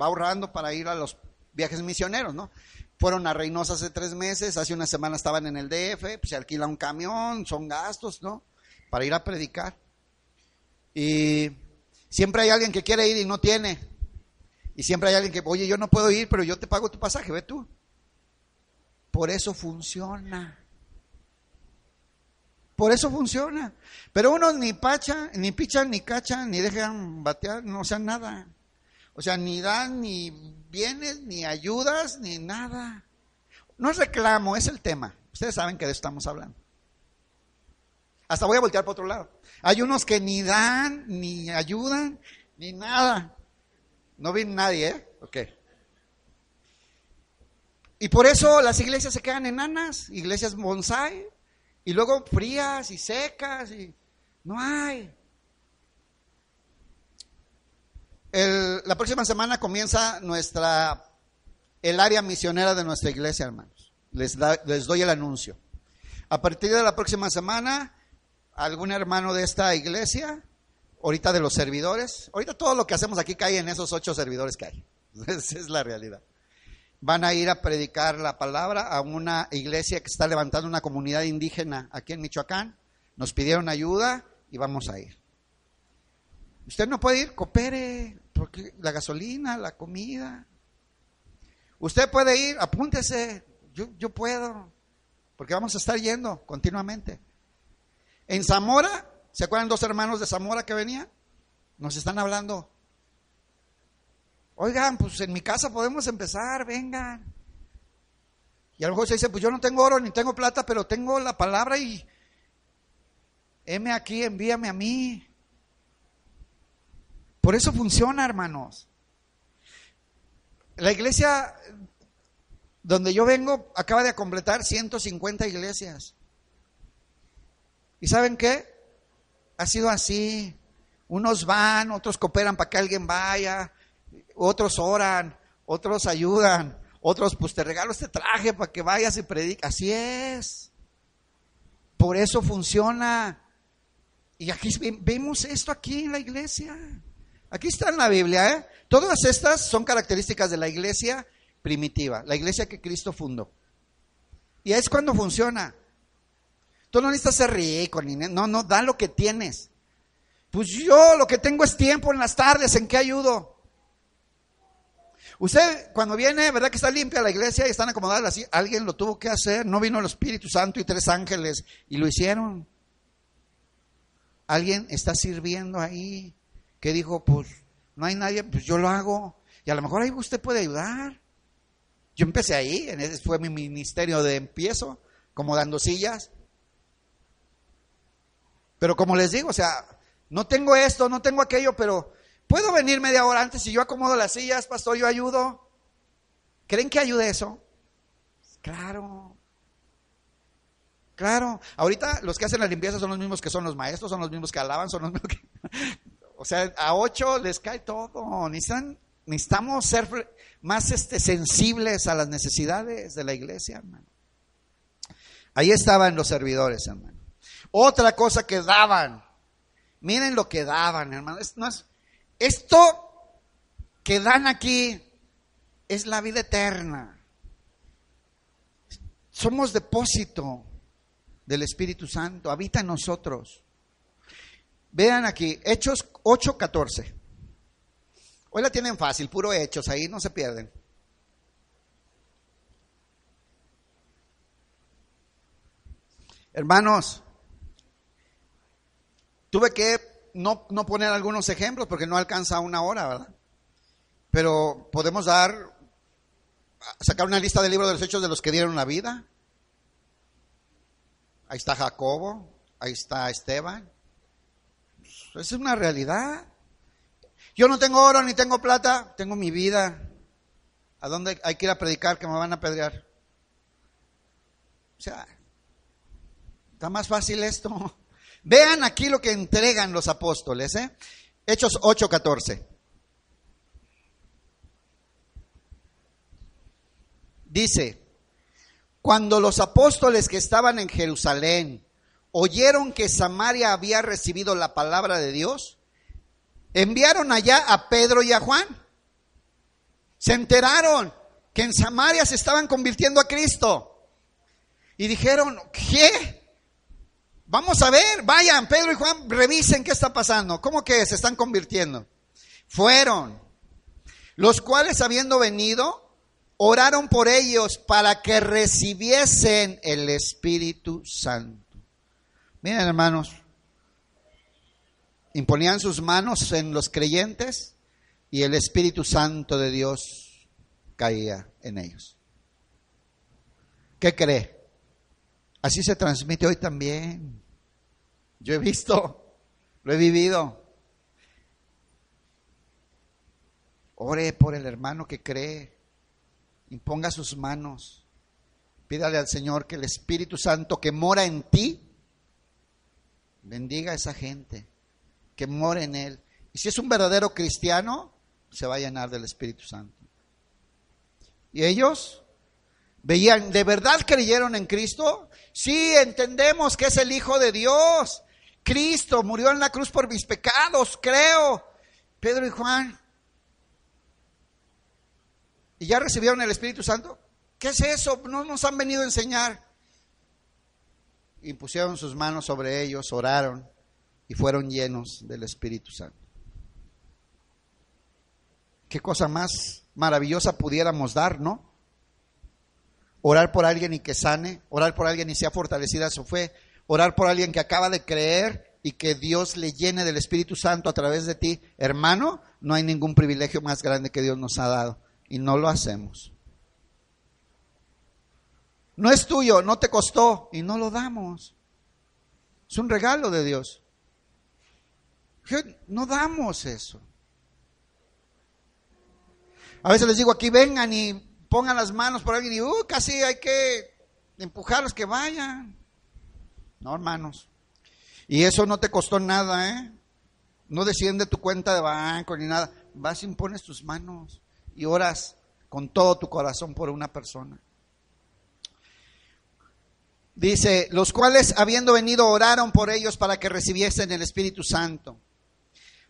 va ahorrando para ir a los viajes misioneros, ¿no? Fueron a Reynosa hace tres meses, hace una semana estaban en el DF, pues se alquila un camión, son gastos, ¿no? Para ir a predicar. Y siempre hay alguien que quiere ir y no tiene. Y siempre hay alguien que, oye, yo no puedo ir, pero yo te pago tu pasaje, ve tú. Por eso funciona. Por eso funciona. Pero unos ni pacha, ni pichan, ni cachan, ni dejan batear, no sean nada. O sea, ni dan ni bienes, ni ayudas, ni nada. No es reclamo, es el tema. Ustedes saben que de eso estamos hablando. Hasta voy a voltear para otro lado. Hay unos que ni dan, ni ayudan, ni nada. No vi nadie, ¿eh? Ok. Y por eso las iglesias se quedan enanas, iglesias bonsai, y luego frías y secas, y no hay. La próxima semana comienza nuestra, el área misionera de nuestra iglesia, hermanos. Les, da- les doy el anuncio. A partir de la próxima semana, algún hermano de esta iglesia, ahorita de los servidores, ahorita todo lo que hacemos aquí cae en esos ocho servidores que hay. Esa es la realidad. Van a ir a predicar la palabra a una iglesia que está levantando una comunidad indígena aquí en Michoacán. Nos pidieron ayuda y vamos a ir. Usted no puede ir, coopere, porque la gasolina, la comida. Usted puede ir, apúntese, yo, yo puedo, porque vamos a estar yendo continuamente. En Zamora, ¿se acuerdan dos hermanos de Zamora que venían? Nos están hablando. Oigan, pues en mi casa podemos empezar, vengan. Y a lo mejor se dice, pues yo no tengo oro ni tengo plata, pero tengo la palabra y heme aquí, envíame a mí. Por eso funciona, hermanos. La iglesia donde yo vengo acaba de completar 150 iglesias. ¿Y saben qué? Ha sido así. Unos van, otros cooperan para que alguien vaya, otros oran, otros ayudan, otros pues te regalo este traje para que vayas y prediques. Así es. Por eso funciona. Y aquí ve- vemos esto aquí en la iglesia. Aquí está en la Biblia, ¿eh? Todas estas son características de la iglesia primitiva, la iglesia que Cristo fundó. Y es cuando funciona. Tú no necesitas ser rico, ni no, no, da lo que tienes. Pues yo lo que tengo es tiempo en las tardes, ¿en qué ayudo? Usted cuando viene, ¿verdad que está limpia la iglesia y están acomodadas así? Alguien lo tuvo que hacer, no vino el Espíritu Santo y tres ángeles y lo hicieron. Alguien está sirviendo ahí que dijo, pues no hay nadie, pues yo lo hago. Y a lo mejor ahí usted puede ayudar. Yo empecé ahí, en ese fue mi ministerio de empiezo, como dando sillas. Pero como les digo, o sea, no tengo esto, no tengo aquello, pero puedo venir media hora antes y yo acomodo las sillas, pastor, yo ayudo. ¿Creen que ayude eso? Claro. Claro. Ahorita los que hacen la limpieza son los mismos que son los maestros, son los mismos que alaban, son los mismos que... O sea, a ocho les cae todo. Necesitan, necesitamos ser más este, sensibles a las necesidades de la iglesia, hermano. Ahí estaban los servidores, hermano. Otra cosa que daban. Miren lo que daban, hermano. esto que dan aquí es la vida eterna. Somos depósito del Espíritu Santo, habita en nosotros. Vean aquí, Hechos 8:14. Hoy la tienen fácil, puro Hechos, ahí no se pierden. Hermanos, tuve que no, no, poner algunos ejemplos porque no alcanza una hora, ¿verdad? Pero podemos dar, sacar una lista del libro de los hechos de los que dieron la vida. Ahí está Jacobo, ahí está Esteban. Es una realidad. Yo no tengo oro ni tengo plata, tengo mi vida. ¿A dónde hay que ir a predicar que me van a pedrear? O sea, está más fácil esto. Vean aquí lo que entregan los apóstoles, ¿eh? Hechos 8:14. Dice, cuando los apóstoles que estaban en Jerusalén oyeron que Samaria había recibido la palabra de Dios, enviaron allá a Pedro y a Juan. Se enteraron que en Samaria se estaban convirtiendo a Cristo. Y dijeron, ¿qué? Vamos a ver, vayan, Pedro y Juan, revisen qué está pasando. ¿Cómo que se están convirtiendo? Fueron, los cuales habiendo venido, oraron por ellos para que recibiesen el Espíritu Santo. Miren hermanos, imponían sus manos en los creyentes y el Espíritu Santo de Dios caía en ellos. ¿Qué cree? Así se transmite hoy también. Yo he visto, lo he vivido. Ore por el hermano que cree imponga sus manos, pídale al Señor que el Espíritu Santo que mora en ti, bendiga a esa gente, que mora en él. Y si es un verdadero cristiano, se va a llenar del Espíritu Santo. Y ellos veían, ¿de verdad creyeron en Cristo? Sí, entendemos que es el Hijo de Dios. Cristo murió en la cruz por mis pecados, creo. Pedro y Juan, ¿Y ya recibieron el Espíritu Santo? ¿Qué es eso? No nos han venido a enseñar. Impusieron sus manos sobre ellos, oraron y fueron llenos del Espíritu Santo. Qué cosa más maravillosa pudiéramos dar, ¿no? Orar por alguien y que sane, orar por alguien y sea fortalecida su fe, orar por alguien que acaba de creer y que Dios le llene del Espíritu Santo a través de ti. Hermano, no hay ningún privilegio más grande que Dios nos ha dado y no lo hacemos. No es tuyo, no te costó y no lo damos. Es un regalo de Dios. No damos eso. A veces les digo aquí, vengan y pongan las manos por alguien y uh, casi hay que empujarlos que vayan. No, hermanos. Y eso no te costó nada, ¿eh? No desciende tu cuenta de banco ni nada. Vas y impones tus manos y oras con todo tu corazón por una persona. Dice, los cuales habiendo venido oraron por ellos para que recibiesen el Espíritu Santo,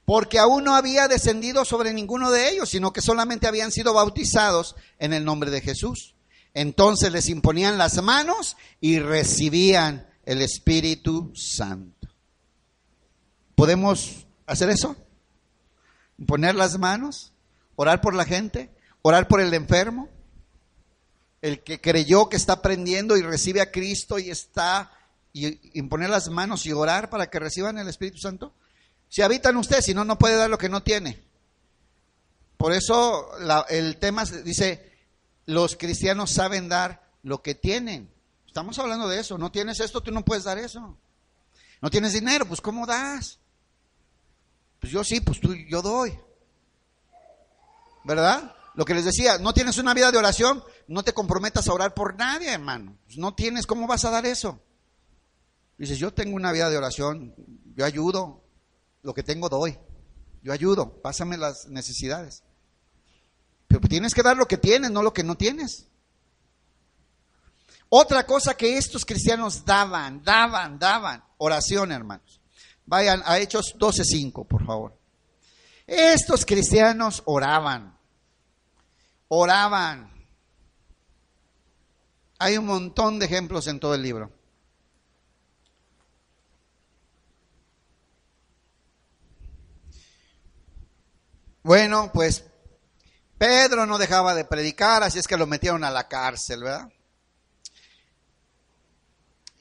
porque aún no había descendido sobre ninguno de ellos, sino que solamente habían sido bautizados en el nombre de Jesús. Entonces les imponían las manos y recibían el Espíritu Santo. ¿Podemos hacer eso? ¿Imponer las manos? orar por la gente, orar por el enfermo, el que creyó que está aprendiendo y recibe a Cristo y está, y imponer las manos y orar para que reciban el Espíritu Santo. Si habitan ustedes, si no, no puede dar lo que no tiene. Por eso el tema dice, los cristianos saben dar lo que tienen. Estamos hablando de eso. No tienes esto, tú no puedes dar eso. No tienes dinero, pues ¿cómo das? Pues yo sí, pues tú, yo doy. ¿verdad? Lo que les decía, no tienes una vida de oración, no te comprometas a orar por nadie, hermano. Pues no tienes, ¿cómo vas a dar eso? Dices, yo tengo una vida de oración, yo ayudo, lo que tengo doy, yo ayudo, pásame las necesidades. Pero tienes que dar lo que tienes, no lo que no tienes. Otra cosa que estos cristianos daban, daban, daban, oración, hermanos. Vayan a Hechos 12.5, por favor. Estos cristianos oraban, oraban. Hay un montón de ejemplos en todo el libro. Bueno, pues Pedro no dejaba de predicar, así es que lo metieron a la cárcel, ¿verdad?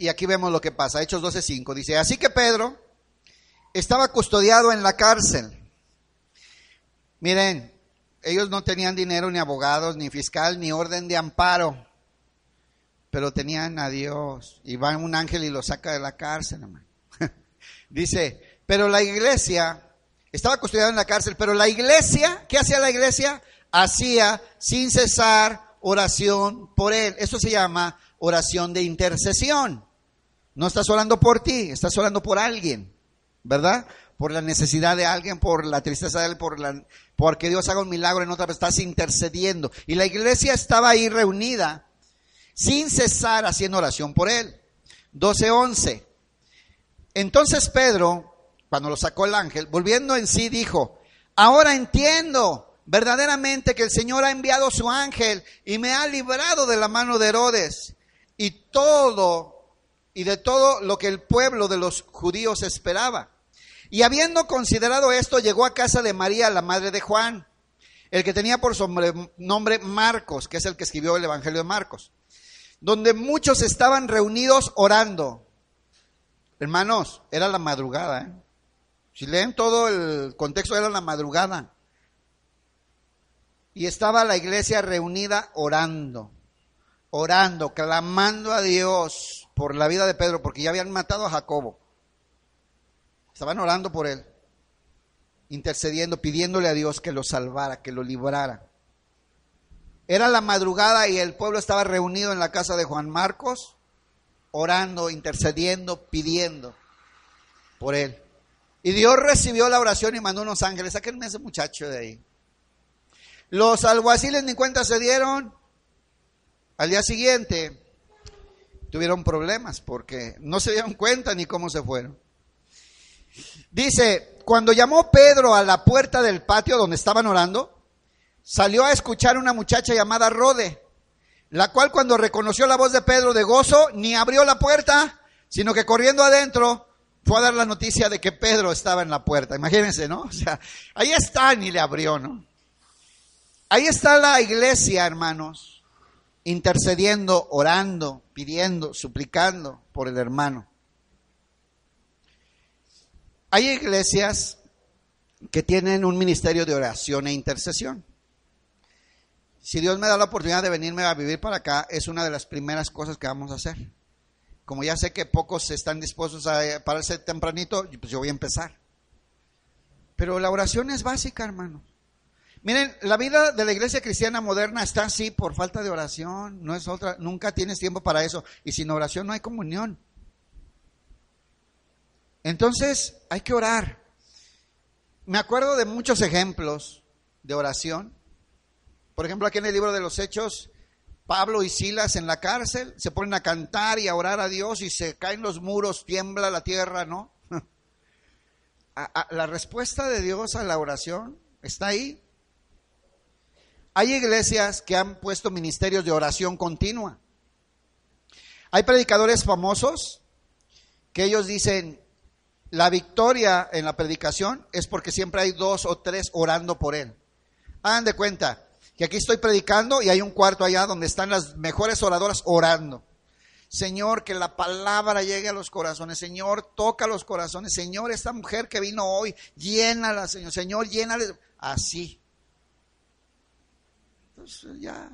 Y aquí vemos lo que pasa, Hechos 12:5. Dice, así que Pedro estaba custodiado en la cárcel. Miren, ellos no tenían dinero, ni abogados, ni fiscal, ni orden de amparo, pero tenían a Dios. Y va un ángel y lo saca de la cárcel. Dice, pero la iglesia estaba custodiado en la cárcel, pero la iglesia, ¿qué hacía la iglesia? Hacía sin cesar oración por él. Eso se llama oración de intercesión. No estás orando por ti, estás orando por alguien, ¿verdad? Por la necesidad de alguien, por la tristeza de él, por la, porque Dios haga un milagro en otra vez, estás intercediendo. Y la iglesia estaba ahí reunida sin cesar haciendo oración por él. 12:11. Entonces Pedro, cuando lo sacó el ángel, volviendo en sí, dijo, ahora entiendo verdaderamente que el Señor ha enviado su ángel y me ha librado de la mano de Herodes y todo y de todo lo que el pueblo de los judíos esperaba. Y habiendo considerado esto, llegó a casa de María, la madre de Juan, el que tenía por nombre Marcos, que es el que escribió el Evangelio de Marcos, donde muchos estaban reunidos orando. Hermanos, era la madrugada. ¿eh? Si leen todo el contexto, era la madrugada. Y estaba la iglesia reunida orando, orando, clamando a Dios por la vida de Pedro, porque ya habían matado a Jacobo. Estaban orando por él, intercediendo, pidiéndole a Dios que lo salvara, que lo librara. Era la madrugada y el pueblo estaba reunido en la casa de Juan Marcos, orando, intercediendo, pidiendo por él. Y Dios recibió la oración y mandó unos ángeles. Sáquenme ese muchacho de ahí. Los alguaciles ni cuenta se dieron. Al día siguiente, tuvieron problemas porque no se dieron cuenta ni cómo se fueron. Dice, cuando llamó Pedro a la puerta del patio donde estaban orando, salió a escuchar una muchacha llamada Rode, la cual cuando reconoció la voz de Pedro de gozo, ni abrió la puerta, sino que corriendo adentro fue a dar la noticia de que Pedro estaba en la puerta. Imagínense, ¿no? O sea, ahí está, ni le abrió, ¿no? Ahí está la iglesia, hermanos intercediendo, orando, pidiendo, suplicando por el hermano. Hay iglesias que tienen un ministerio de oración e intercesión. Si Dios me da la oportunidad de venirme a vivir para acá, es una de las primeras cosas que vamos a hacer. Como ya sé que pocos están dispuestos a pararse tempranito, pues yo voy a empezar. Pero la oración es básica, hermano. Miren, la vida de la iglesia cristiana moderna está así por falta de oración, no es otra, nunca tienes tiempo para eso y sin oración no hay comunión. Entonces, hay que orar. Me acuerdo de muchos ejemplos de oración. Por ejemplo, aquí en el libro de los Hechos, Pablo y Silas en la cárcel se ponen a cantar y a orar a Dios y se caen los muros, tiembla la tierra, ¿no? la respuesta de Dios a la oración está ahí. Hay iglesias que han puesto ministerios de oración continua. Hay predicadores famosos que ellos dicen, la victoria en la predicación es porque siempre hay dos o tres orando por él. Hagan de cuenta que aquí estoy predicando y hay un cuarto allá donde están las mejores oradoras orando. Señor, que la palabra llegue a los corazones. Señor, toca los corazones. Señor, esta mujer que vino hoy, llénala, Señor. Señor, llénale. Así. Pues, ya.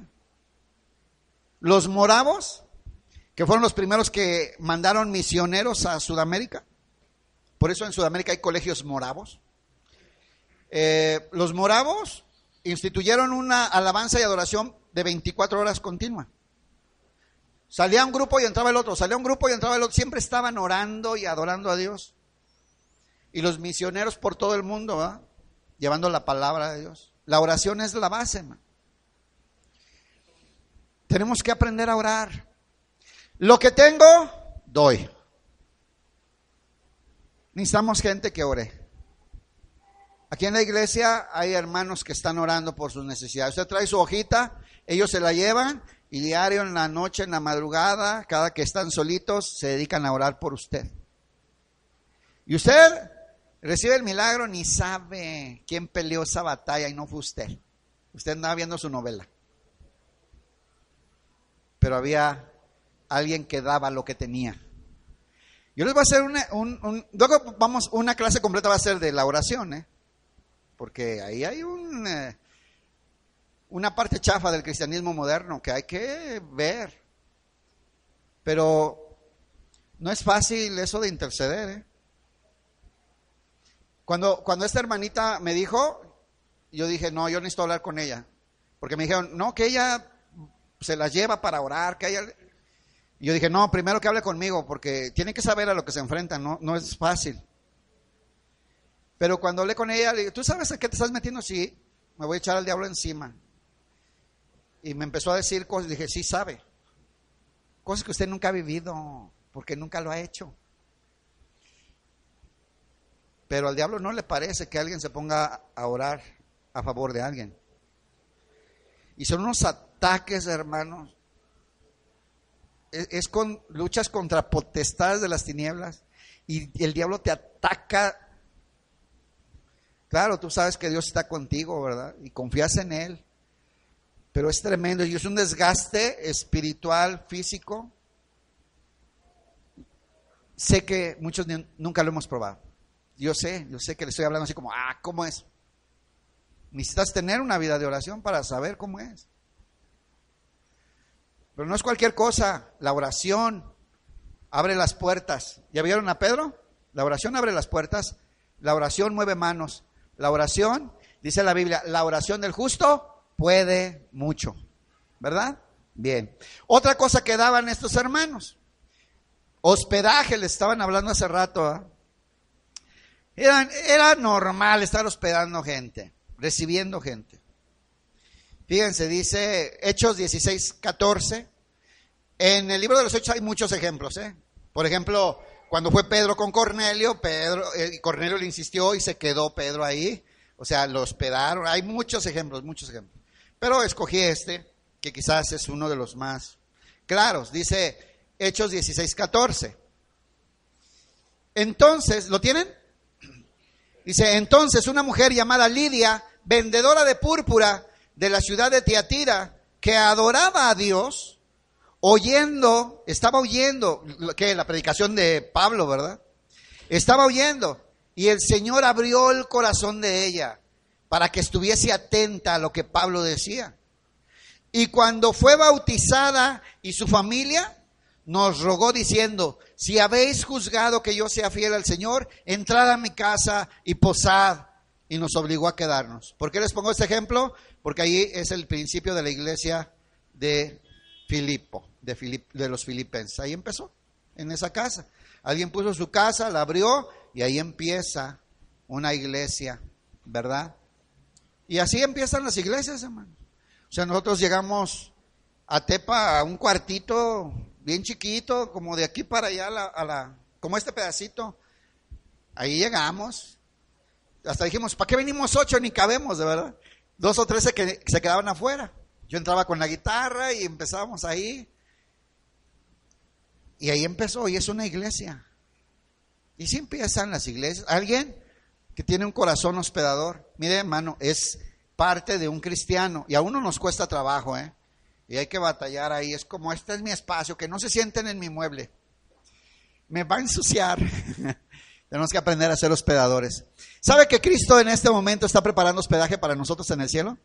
Los moravos, que fueron los primeros que mandaron misioneros a Sudamérica. Por eso en Sudamérica hay colegios moravos. Eh, los moravos instituyeron una alabanza y adoración de 24 horas continua. Salía un grupo y entraba el otro, salía un grupo y entraba el otro. Siempre estaban orando y adorando a Dios. Y los misioneros por todo el mundo, llevando la palabra de Dios. La oración es la base, hermano. Tenemos que aprender a orar. Lo que tengo, doy. Necesitamos gente que ore. Aquí en la iglesia hay hermanos que están orando por sus necesidades. Usted trae su hojita, ellos se la llevan y diario en la noche, en la madrugada, cada que están solitos, se dedican a orar por usted. Y usted recibe el milagro ni sabe quién peleó esa batalla y no fue usted. Usted andaba viendo su novela. Pero había alguien que daba lo que tenía. Yo les voy a hacer una, un, vamos, una clase completa va a ser de la oración, ¿eh? porque ahí hay un, eh, una parte chafa del cristianismo moderno que hay que ver. Pero no es fácil eso de interceder. ¿eh? Cuando, cuando esta hermanita me dijo, yo dije, no, yo necesito hablar con ella. Porque me dijeron, no, que ella se la lleva para orar, que ella... Y yo dije, no, primero que hable conmigo, porque tiene que saber a lo que se enfrenta, no, no es fácil. Pero cuando hablé con ella, le dije, ¿tú sabes a qué te estás metiendo? Sí, me voy a echar al diablo encima. Y me empezó a decir cosas, dije, sí sabe. Cosas que usted nunca ha vivido, porque nunca lo ha hecho. Pero al diablo no le parece que alguien se ponga a orar a favor de alguien. Y son unos ataques, hermanos. Es, con luchas contra potestades de las tinieblas. Y el diablo te ataca. Claro, tú sabes que Dios está contigo, ¿verdad? Y confías en Él. Pero es tremendo y es un desgaste espiritual, físico. Sé que muchos nunca lo hemos probado. Yo sé, yo sé que le estoy hablando así como, ah, ¿cómo es? Necesitas tener una vida de oración para saber cómo es. Pero no es cualquier cosa, la oración abre las puertas. ¿Ya vieron a Pedro? La oración abre las puertas, la oración mueve manos, la oración, dice la Biblia, la oración del justo puede mucho, ¿verdad? Bien. Otra cosa que daban estos hermanos, hospedaje, les estaban hablando hace rato, ¿eh? Era, normal estar hospedando gente, recibiendo gente. Fíjense, dice Hechos 16, 14. En el libro de los Hechos hay muchos ejemplos. ¿eh? Por ejemplo, cuando fue Pedro con Cornelio, Pedro, Cornelio le insistió y se quedó Pedro ahí. O sea, lo hospedaron. Hay muchos ejemplos, muchos ejemplos. Pero escogí este, que quizás es uno de los más claros. Dice Hechos 16, 14. Entonces, ¿lo tienen? Dice, entonces una mujer llamada Lidia, vendedora de púrpura de la ciudad de Tiatira, que adoraba a Dios, oyendo, estaba oyendo, que la predicación de Pablo, ¿verdad? Estaba oyendo y el Señor abrió el corazón de ella para que estuviese atenta a lo que Pablo decía. Y cuando fue bautizada y su familia, nos rogó diciendo, si habéis juzgado que yo sea fiel al Señor, entrad a mi casa y posad. Y nos obligó a quedarnos. ¿Por qué les pongo este ejemplo? Porque ahí es el principio de la iglesia de Filipo, de, de los filipenses. Ahí empezó, en esa casa. Alguien puso su casa, la abrió y ahí empieza una iglesia, ¿verdad? Y así empiezan las iglesias, hermano. O sea, nosotros llegamos a Tepa a un cuartito bien chiquito, como de aquí para allá, como este pedacito. Ahí llegamos. Hasta dijimos, ¿para qué venimos ocho? Ni cabemos, de verdad. Dos o tres se, que, se quedaban afuera. Yo entraba con la guitarra y empezábamos ahí. Y ahí empezó, y es una iglesia. Y si empiezan las iglesias. Alguien que tiene un corazón hospedador, mire hermano, es parte de un cristiano. Y a uno nos cuesta trabajo, ¿eh? Y hay que batallar ahí. Es como, este es mi espacio, que no se sienten en mi mueble. Me va a ensuciar. Tenemos que aprender a ser hospedadores. ¿Sabe que Cristo en este momento está preparando hospedaje para nosotros en el cielo?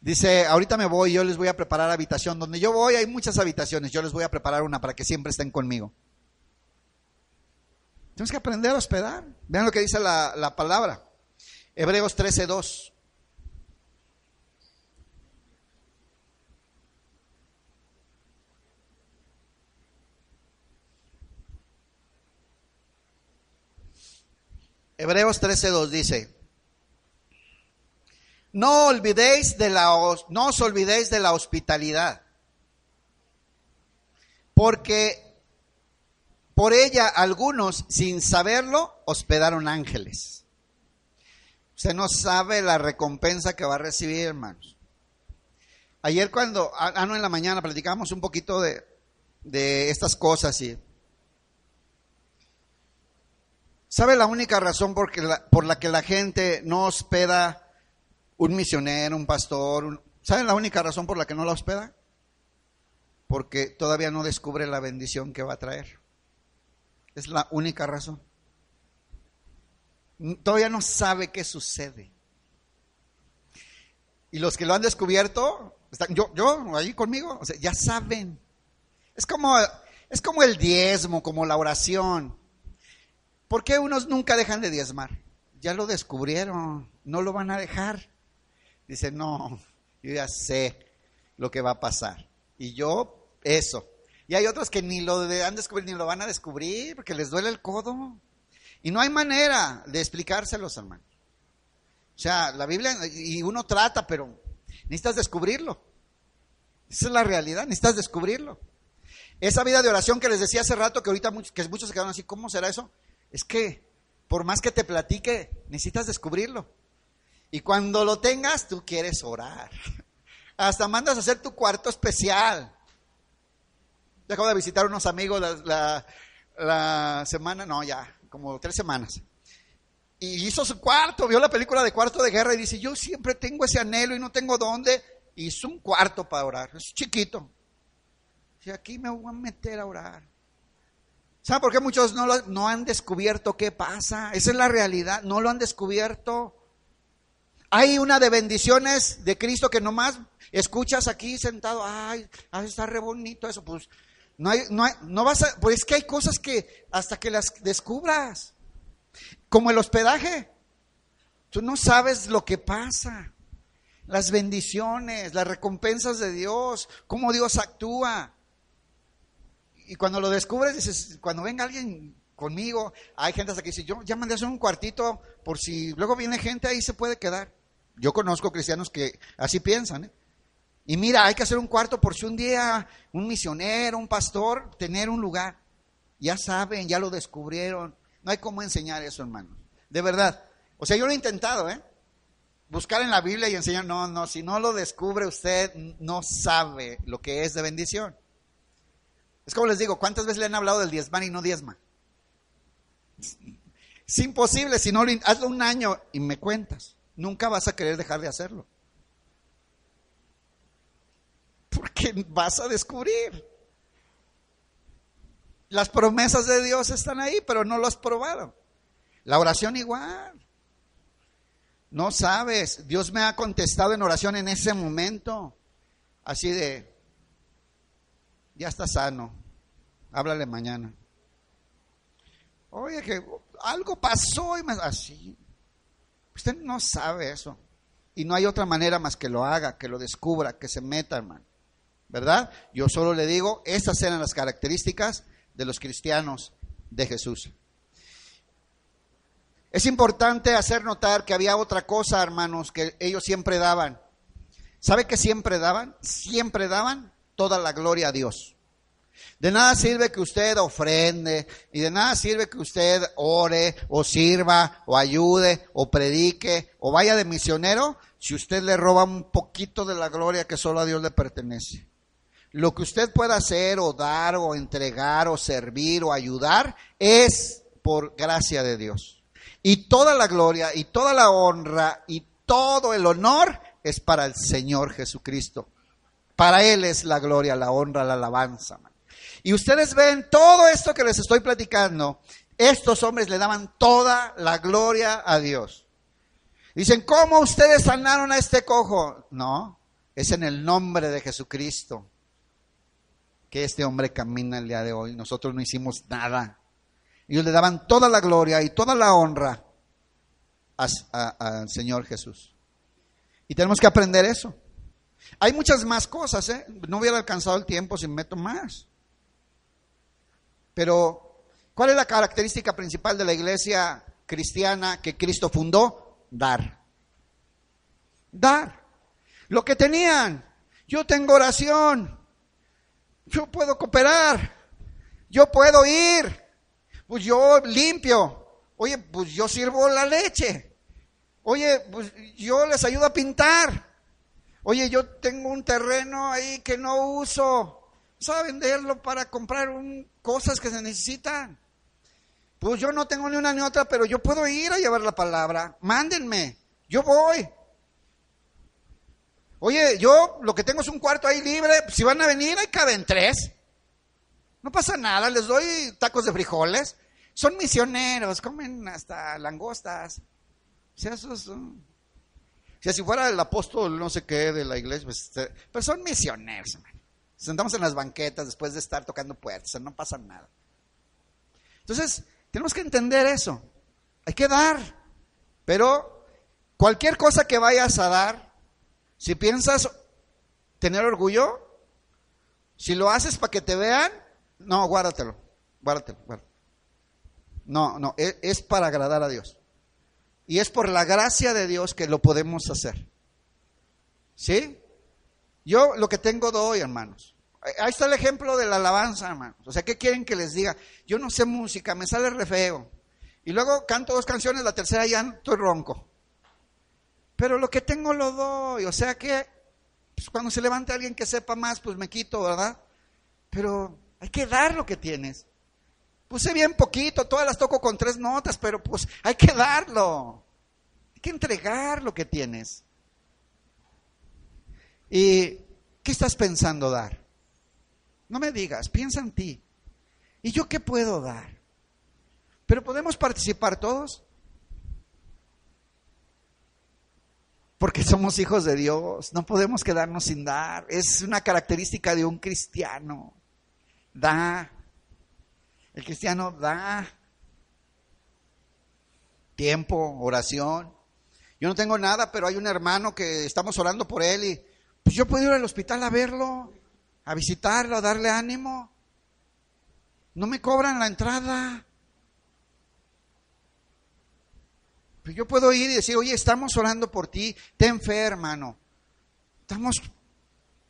Dice, ahorita me voy, yo les voy a preparar habitación. Donde yo voy hay muchas habitaciones, yo les voy a preparar una para que siempre estén conmigo. Tenemos que aprender a hospedar. Vean lo que dice la, la palabra. Hebreos 13.2. Hebreos 13.2 dice, no olvidéis de la, no os olvidéis de la hospitalidad, porque por ella algunos, sin saberlo, hospedaron ángeles. Usted no sabe la recompensa que va a recibir, hermanos. Ayer cuando, ah, no, en la mañana platicamos un poquito de, de estas cosas y... ¿Sabe la única razón por, la, que la gente no hospeda un misionero, un pastor? ¿Saben la única razón por la que no la hospeda? Porque todavía no descubre la bendición que va a traer. Es la única razón. Todavía no sabe qué sucede. Y los que lo han descubierto, están, yo, yo, ahí conmigo, o sea, ya saben. Es como, es como el diezmo, como la oración. ¿Por qué unos nunca dejan de diezmar? Ya lo descubrieron, no lo van a dejar. Dice, no, yo ya sé lo que va a pasar. Y yo, eso. Y hay otros que ni lo han descubierto, ni lo van a descubrir, porque les duele el codo. Y no hay manera de explicárselos, hermano. O sea, la Biblia, y uno trata, pero necesitas descubrirlo. Esa es la realidad, necesitas descubrirlo. Esa vida de oración que les decía hace rato, que ahorita que muchos se quedaron así, ¿cómo será eso? Es que por más que te platique, necesitas descubrirlo. Y cuando lo tengas, tú quieres orar. Hasta mandas a hacer tu cuarto especial. Yo acabo de visitar unos amigos la, la- la semana, no, ya, como tres semanas. Y hizo su cuarto, vio la película de Cuarto de Guerra y dice, yo siempre tengo ese anhelo y no tengo dónde. Hizo un cuarto para orar, es chiquito. Y aquí me voy a meter a orar. ¿Saben por qué muchos no, lo- han descubierto qué pasa? Esa es la realidad, no lo han descubierto. Hay una de bendiciones de Cristo que nomás escuchas aquí sentado, ay, ay, está re bonito eso, pues no hay, no hay, no vas a, pues es que hay cosas que hasta que las descubras, como el hospedaje, tú no sabes lo que pasa, las bendiciones, las recompensas de Dios, cómo Dios actúa. Y cuando lo descubres, dices, cuando venga alguien conmigo, hay gente hasta que dice, yo ya mandé a hacer un cuartito por si luego viene gente ahí se puede quedar. Yo conozco cristianos que así piensan. ¿eh? Y mira, hay que hacer un cuarto por si un día un misionero, un pastor, tener un lugar. Ya saben, ya lo descubrieron. No hay cómo enseñar eso, hermanos. De verdad. O sea, yo lo he intentado, ¿eh? Buscar en la Biblia y enseñar. No, no, si no lo descubre usted, no sabe lo que es de bendición. Es como les digo, ¿cuántas veces le han hablado del diezmar y no diezma? Es imposible, si no hazlo un año y me cuentas. Nunca vas a querer dejar de hacerlo. Porque vas a descubrir. Las promesas de Dios están ahí, pero no lo has probado. La oración igual. No sabes, Dios me ha contestado en oración en ese momento. Así de, ya está sano, háblale mañana. Oye, que algo pasó y me... Así. Usted no sabe eso. Y no hay otra manera más que lo haga, que lo descubra, que se meta, hermano. ¿Verdad? Yo solo le digo, estas eran las características de los cristianos de Jesús. Es importante hacer notar que había otra cosa, hermanos, que ellos siempre daban. ¿Sabe qué siempre daban? Siempre daban toda la gloria a Dios. De nada sirve que usted ofrende y de nada sirve que usted ore o sirva o ayude o predique o vaya de misionero si usted le roba un poquito de la gloria que solo a Dios le pertenece. Lo que usted pueda hacer o dar o entregar o servir o ayudar es por gracia de Dios. Y toda la gloria y toda la honra y todo el honor es para el Señor Jesucristo. Para Él es la gloria, la honra, la alabanza. Y ustedes ven todo esto que les estoy platicando. Estos hombres le daban toda la gloria a Dios. Dicen, ¿cómo ustedes sanaron a este cojo? No, es en el nombre de Jesucristo que este hombre camina el día de hoy. Nosotros no hicimos nada. Ellos le daban toda la gloria y toda la honra al Señor Jesús. Y tenemos que aprender eso. Hay muchas más cosas, ¿eh? No hubiera alcanzado el tiempo si me meto más. Pero, ¿cuál es la característica principal de la iglesia cristiana que Cristo fundó? Dar. Dar. Lo que tenían. Yo tengo oración. Yo puedo cooperar. Yo puedo ir. Pues yo limpio. Oye, pues yo sirvo la leche. Oye, pues yo les ayudo a pintar. Oye, yo tengo un terreno ahí que no uso. ¿Sabe venderlo para comprar un- cosas que se necesitan? Pues yo no tengo ni una ni otra, pero yo puedo ir a llevar la palabra. Mándenme. Yo voy. Oye, yo lo que tengo es un cuarto ahí libre. Si van a venir, ahí caben tres. No pasa nada, les doy tacos de frijoles. Son misioneros, comen hasta langostas. O sea, esos Si fuera el apóstol no sé qué de la iglesia, pues, este, pero son misioneros, hermano. Sentamos en las banquetas después de estar tocando puertas, no pasa nada. Entonces, tenemos que entender eso. Hay que dar. Pero cualquier cosa que vayas a dar, si piensas tener orgullo, si lo haces para que te vean, no, guárdatelo, guárdatelo, guárdatelo. No, no, e- es, para agradar a Dios. Y es por la gracia de Dios que lo podemos hacer. ¿Sí? Yo lo que tengo doy, hermanos. Ahí- está el ejemplo de la alabanza, hermanos. O sea, ¿qué quieren que les diga? Yo no sé música, me sale re feo. Y luego canto dos canciones, la tercera ya estoy ronco. Pero lo que tengo lo doy. O sea que pues, cuando se levante alguien que sepa más, pues me quito, ¿verdad? Pero hay que dar lo que tienes. Puse bien poquito, todas las toco con tres notas, pero pues hay que darlo. Hay que entregar lo que tienes. ¿Y qué estás pensando dar? No me digas, piensa en ti. ¿Y yo qué puedo dar? Pero podemos participar todos. Porque somos hijos de Dios, no podemos quedarnos sin dar. Es una característica de un cristiano. Da. El cristiano da tiempo, oración. Yo no tengo nada, pero hay un hermano que estamos orando por él y pues yo puedo ir al hospital a verlo, a visitarlo, a darle ánimo. No me cobran la entrada. Pero yo puedo ir y decir, oye, estamos orando por ti, ten fe, hermano. Estamos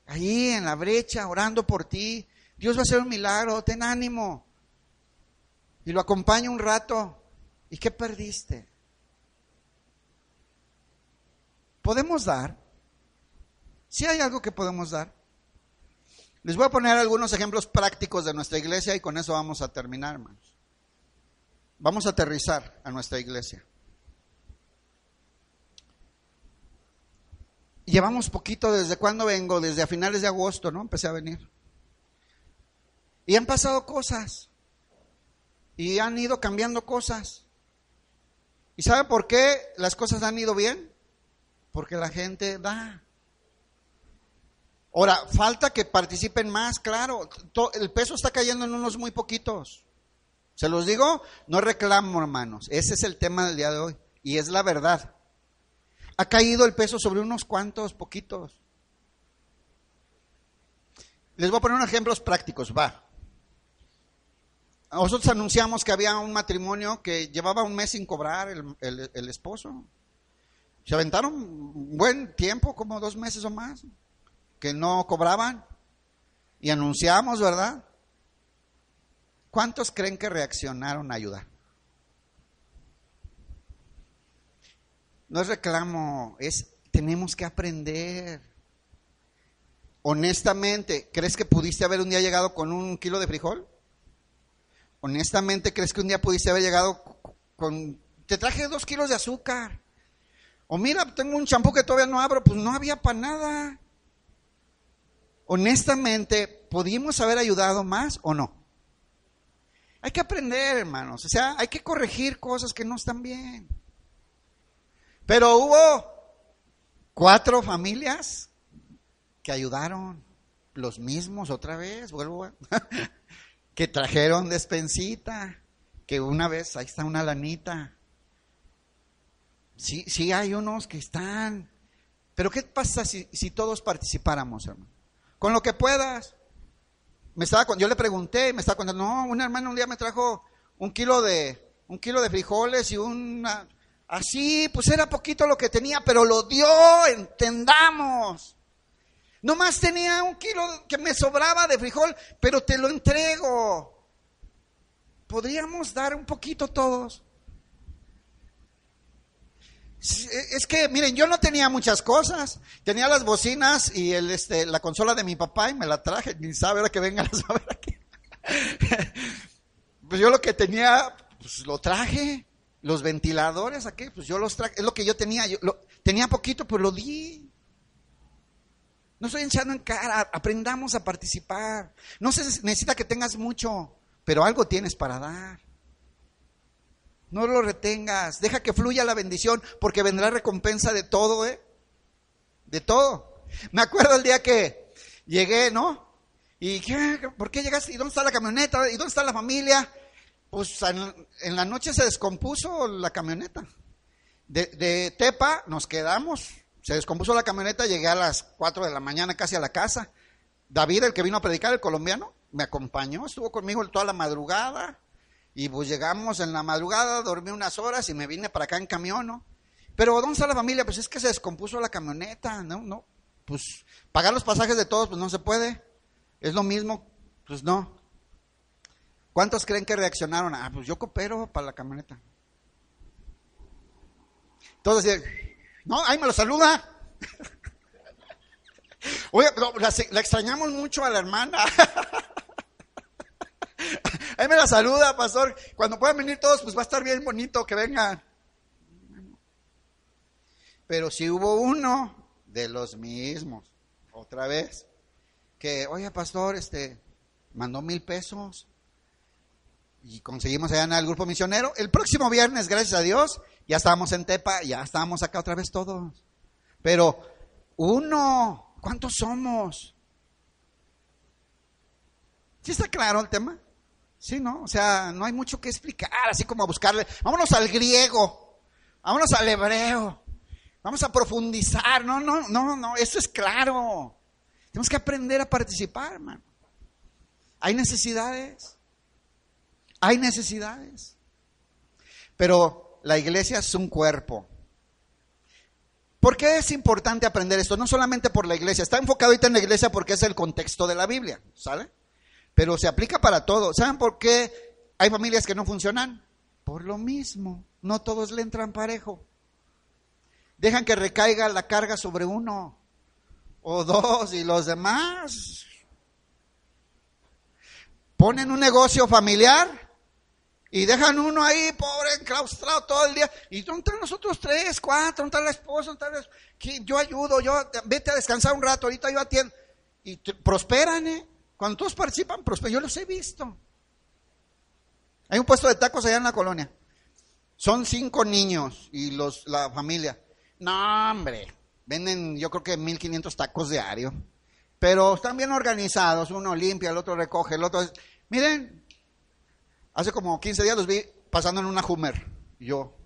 ahí en la brecha orando por ti. Dios va a hacer un milagro, ten ánimo. Y lo acompaño un rato. ¿Y qué perdiste? ¿Podemos dar? Si hay algo que podemos dar. Les voy a poner algunos ejemplos prácticos de nuestra iglesia y con eso vamos a terminar, hermanos. Vamos a aterrizar a nuestra iglesia. Llevamos poquito desde cuando vengo, desde a finales de agosto, ¿no? Empecé a venir. Y han pasado cosas. Y han ido cambiando cosas. ¿Y sabe por qué las cosas han ido bien? Porque la gente da. Ahora, falta que participen más, claro. El peso está cayendo en unos muy poquitos. Se los digo, no reclamo, hermanos. Ese es el tema del día de hoy. Y es la verdad. Ha caído el peso sobre unos cuantos, poquitos. Les voy a poner unos ejemplos prácticos, va. Nosotros anunciamos que había un matrimonio que llevaba un mes sin cobrar el, esposo. Se aventaron un buen tiempo, como dos meses o más, que no cobraban. Y anunciamos, ¿verdad? ¿Cuántos creen que reaccionaron a ayudar? No es reclamo, es tenemos que aprender. Honestamente, ¿crees que pudiste haber un día llegado con un kilo de frijol? Honestamente, ¿crees que un día pudiste haber llegado con... Te traje dos kilos de azúcar. O mira, tengo un champú que todavía no abro, pues no había para nada. Honestamente, ¿podíamos haber ayudado más o no? Hay que aprender, hermanos. O sea, hay que corregir cosas que no están bien. Pero hubo cuatro familias que ayudaron, los mismos otra vez, vuelvo a... que trajeron despensita, que una vez, ahí está una lanita. Sí, sí hay unos que están. Pero ¿qué pasa si, si todos participáramos, hermano? Con lo que puedas. Me estaba, yo le pregunté, me estaba contando, no, un hermano un día me trajo un kilo de, un kilo de frijoles y una... Así, pues era poquito lo que tenía, pero lo dio, entendamos. Nomás tenía un kilo que me sobraba de frijol, pero te lo entrego. Podríamos dar un poquito todos. Es que, miren, yo no tenía muchas cosas. Tenía las bocinas y el, este, la consola de mi papá y me la traje. Ni sabe ahora que vengan a saber aquí. pues yo lo que tenía, pues lo traje. Los ventiladores aquí, pues yo los traje. Es lo que yo tenía. Yo tenía poquito, pues lo di. No estoy echando en cara. Aprendamos a participar. No se necesita que tengas mucho, pero algo tienes para dar. No lo retengas. Deja que fluya la bendición porque vendrá recompensa de todo, ¿eh? De todo. Me acuerdo el día que llegué, ¿no? ¿Y qué? por qué llegaste? ¿Y dónde está la camioneta? ¿Y dónde está la familia? Pues en, la noche se descompuso la camioneta. De, de, Tepa nos quedamos, se descompuso la camioneta, llegué a las 4 de la mañana casi a la casa. David, el que vino a predicar, el colombiano, me acompañó, estuvo conmigo toda la madrugada. Y pues llegamos en la madrugada, dormí unas horas y me vine para acá en camión, ¿no? Pero ¿dónde está la familia? Pues es que se descompuso la camioneta, ¿no? No, pues pagar los pasajes de todos, pues no se puede. Es lo mismo, pues no. ¿Cuántos creen que reaccionaron? Ah, pues yo coopero para la camioneta. Decían, no, ahí me lo saluda. Oye, la, la extrañamos mucho a la hermana. Ahí me la saluda, pastor. Cuando puedan venir todos, pues va a estar bien bonito que vengan. Pero si hubo uno de los mismos, otra vez, que, oye, pastor, este, mandó mil pesos y conseguimos allá en el grupo misionero. El próximo viernes, gracias a Dios, ya estábamos en Tepa, ya estábamos acá otra vez todos. Pero uno, ¿cuántos somos? ¿Sí está claro el tema? Sí, ¿no? O sea, no hay mucho que explicar, así como a buscarle. Vámonos al griego, vámonos al hebreo, vamos a profundizar. No, no, no, no, eso es claro. Tenemos que aprender a participar, hermano. Hay necesidades, hay necesidades. Pero la iglesia es un cuerpo. ¿Por qué es importante aprender esto? No solamente por la iglesia, está enfocado ahorita en la iglesia porque es el contexto de la Biblia, ¿sale? pero se aplica para todo. ¿Saben por qué hay familias que no funcionan? Por lo mismo, no todos le entran parejo. Dejan que recaiga la carga sobre uno o dos y los demás. Ponen un negocio familiar y dejan uno ahí, pobre, enclaustrado todo el día. ¿Y dónde están nosotros tres, cuatro? ¿Dónde está la esposa? ¿Dónde está Yo ayudo, yo, vete a descansar un rato, ahorita yo atiendo. Y prosperan, ¿eh? Cuando todos participan, prosperan. Yo los he visto. Hay un puesto de tacos allá en la colonia. Son cinco niños y los, la familia. No, hombre. Venden, yo creo que 1500 tacos diario. Pero están bien organizados. Uno limpia, el otro recoge, el otro. Miren, hace como 15 días los vi pasando en una Hummer. yo.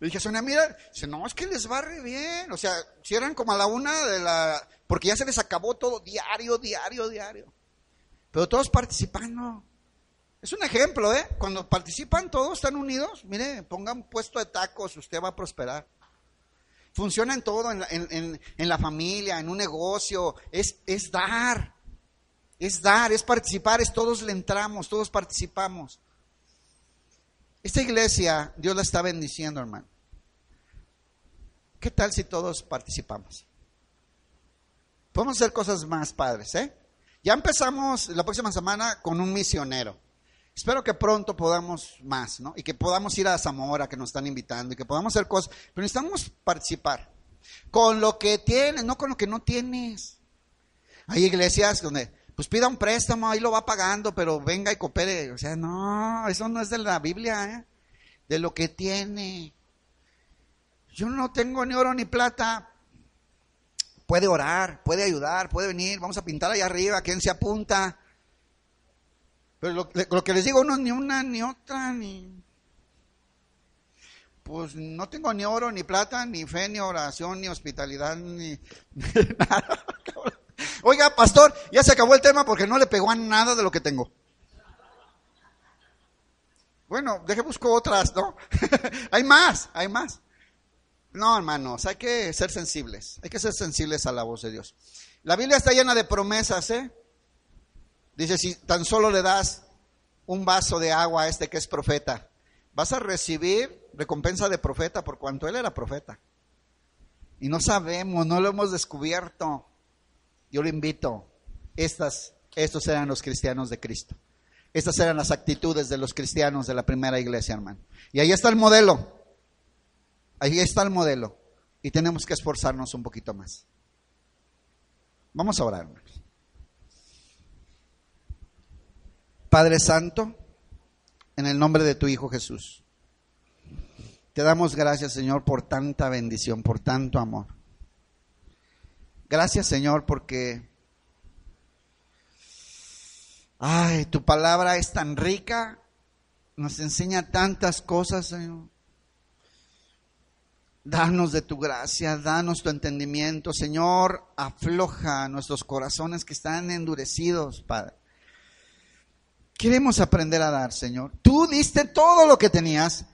Le dije, Sonia, mira, dice, no, es que les va re bien. O sea, cierran como a la una de la porque ya se les acabó todo diario, diario, diario. Pero todos participando. Es un ejemplo, ¿eh? Cuando participan todos, están unidos, mire, pongan puesto de tacos, usted va a prosperar. Funciona en todo, en la, familia, en un negocio, es, es dar, es dar, es participar, es todos le entramos, todos participamos. Esta iglesia, Dios la está bendiciendo, hermano. ¿Qué tal si todos participamos? Podemos hacer cosas más padres, ¿eh? Ya empezamos la próxima semana con un misionero. Espero que pronto podamos más, ¿no? Y que podamos ir a Zamora, que nos están invitando, y que podamos hacer cosas. Pero necesitamos participar. Con lo que tienes, no con lo que no tienes. Hay iglesias donde, pues pida un préstamo, ahí lo va pagando, pero venga y coopere. O sea, no, eso no es de la Biblia, ¿eh? De lo que tiene. Yo no tengo ni oro ni plata, puede orar, puede ayudar, puede venir, vamos a pintar allá arriba, ¿quién se apunta? Pero lo, que les digo, no ni una ni otra, ni... Pues no tengo ni oro, ni plata, ni fe, ni oración, ni hospitalidad, ni, nada. Oiga, pastor, ya se acabó el tema porque no le pegó a nada de lo que tengo. Bueno, deje busco otras, ¿no? hay más, hay más. No, hermanos, hay que ser sensibles, hay que ser sensibles a la voz de Dios. La Biblia está llena de promesas, ¿eh? Dice, si tan solo le das un vaso de agua a este que es profeta, vas a recibir recompensa de profeta por cuanto él era profeta. Y no sabemos, no lo hemos descubierto. Yo lo invito. Estas, estos eran los cristianos de Cristo. Estas eran las actitudes de los cristianos de la primera iglesia, hermano. Y ahí está el modelo. Ahí está el modelo. Y tenemos que esforzarnos un poquito más. Vamos a orar, hermanos. Padre Santo, en el nombre de tu Hijo Jesús, te damos gracias, Señor, por tanta bendición, por tanto amor. Gracias, Señor, porque, ay, tu palabra es tan rica, nos enseña tantas cosas, Señor. Danos de tu gracia, danos tu entendimiento, Señor, afloja nuestros corazones que están endurecidos, Padre. Queremos aprender a dar, Señor. Tú diste todo lo que tenías.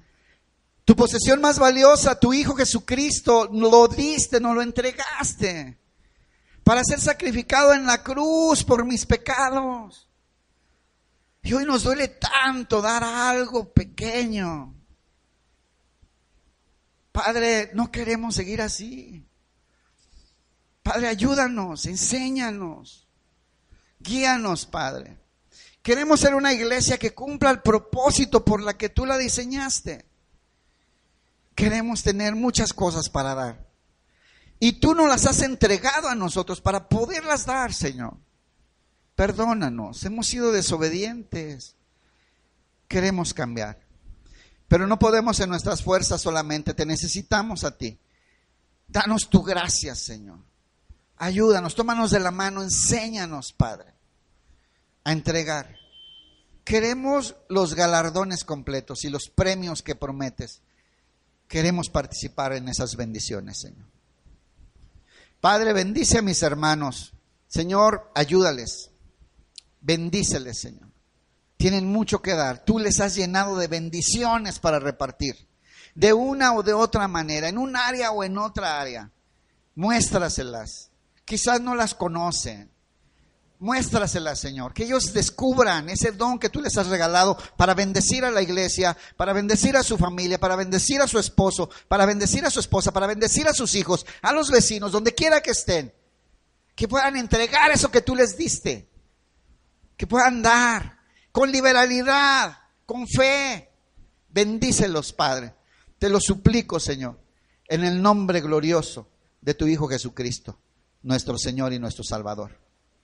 Tu posesión más valiosa, tu Hijo Jesucristo, lo diste, nos lo entregaste para ser sacrificado en la cruz por mis pecados. Y hoy nos duele tanto dar algo pequeño. Padre, no queremos seguir así. Padre, ayúdanos, enséñanos, guíanos, Padre. Queremos ser una iglesia que cumpla el propósito por la que tú la diseñaste. Queremos tener muchas cosas para dar. Y tú nos las has entregado a nosotros para poderlas dar, Señor. Perdónanos, hemos sido desobedientes. Queremos cambiar. Pero no podemos en nuestras fuerzas solamente, te necesitamos a ti. Danos tu gracia, Señor. Ayúdanos, tómanos de la mano, enséñanos, Padre, a entregar. Queremos los galardones completos y los premios que prometes. Queremos participar en esas bendiciones, Señor. Padre, bendice a mis hermanos. Señor, ayúdales. Bendíceles, Señor tienen mucho que dar. Tú les has llenado de bendiciones para repartir, de una o de otra manera, en un área o en otra área. Muéstraselas. Quizás no las conocen. Muéstraselas, Señor. Que ellos descubran ese don que tú les has regalado para bendecir a la iglesia, para bendecir a su familia, para bendecir a su esposo, para bendecir a su esposa, para bendecir a sus hijos, a los vecinos, donde quiera que estén. Que puedan entregar eso que tú les diste. Que puedan dar con liberalidad, con fe. Bendícelos, Padre. Te lo suplico, Señor, en el nombre glorioso de tu Hijo Jesucristo, nuestro Señor y nuestro Salvador.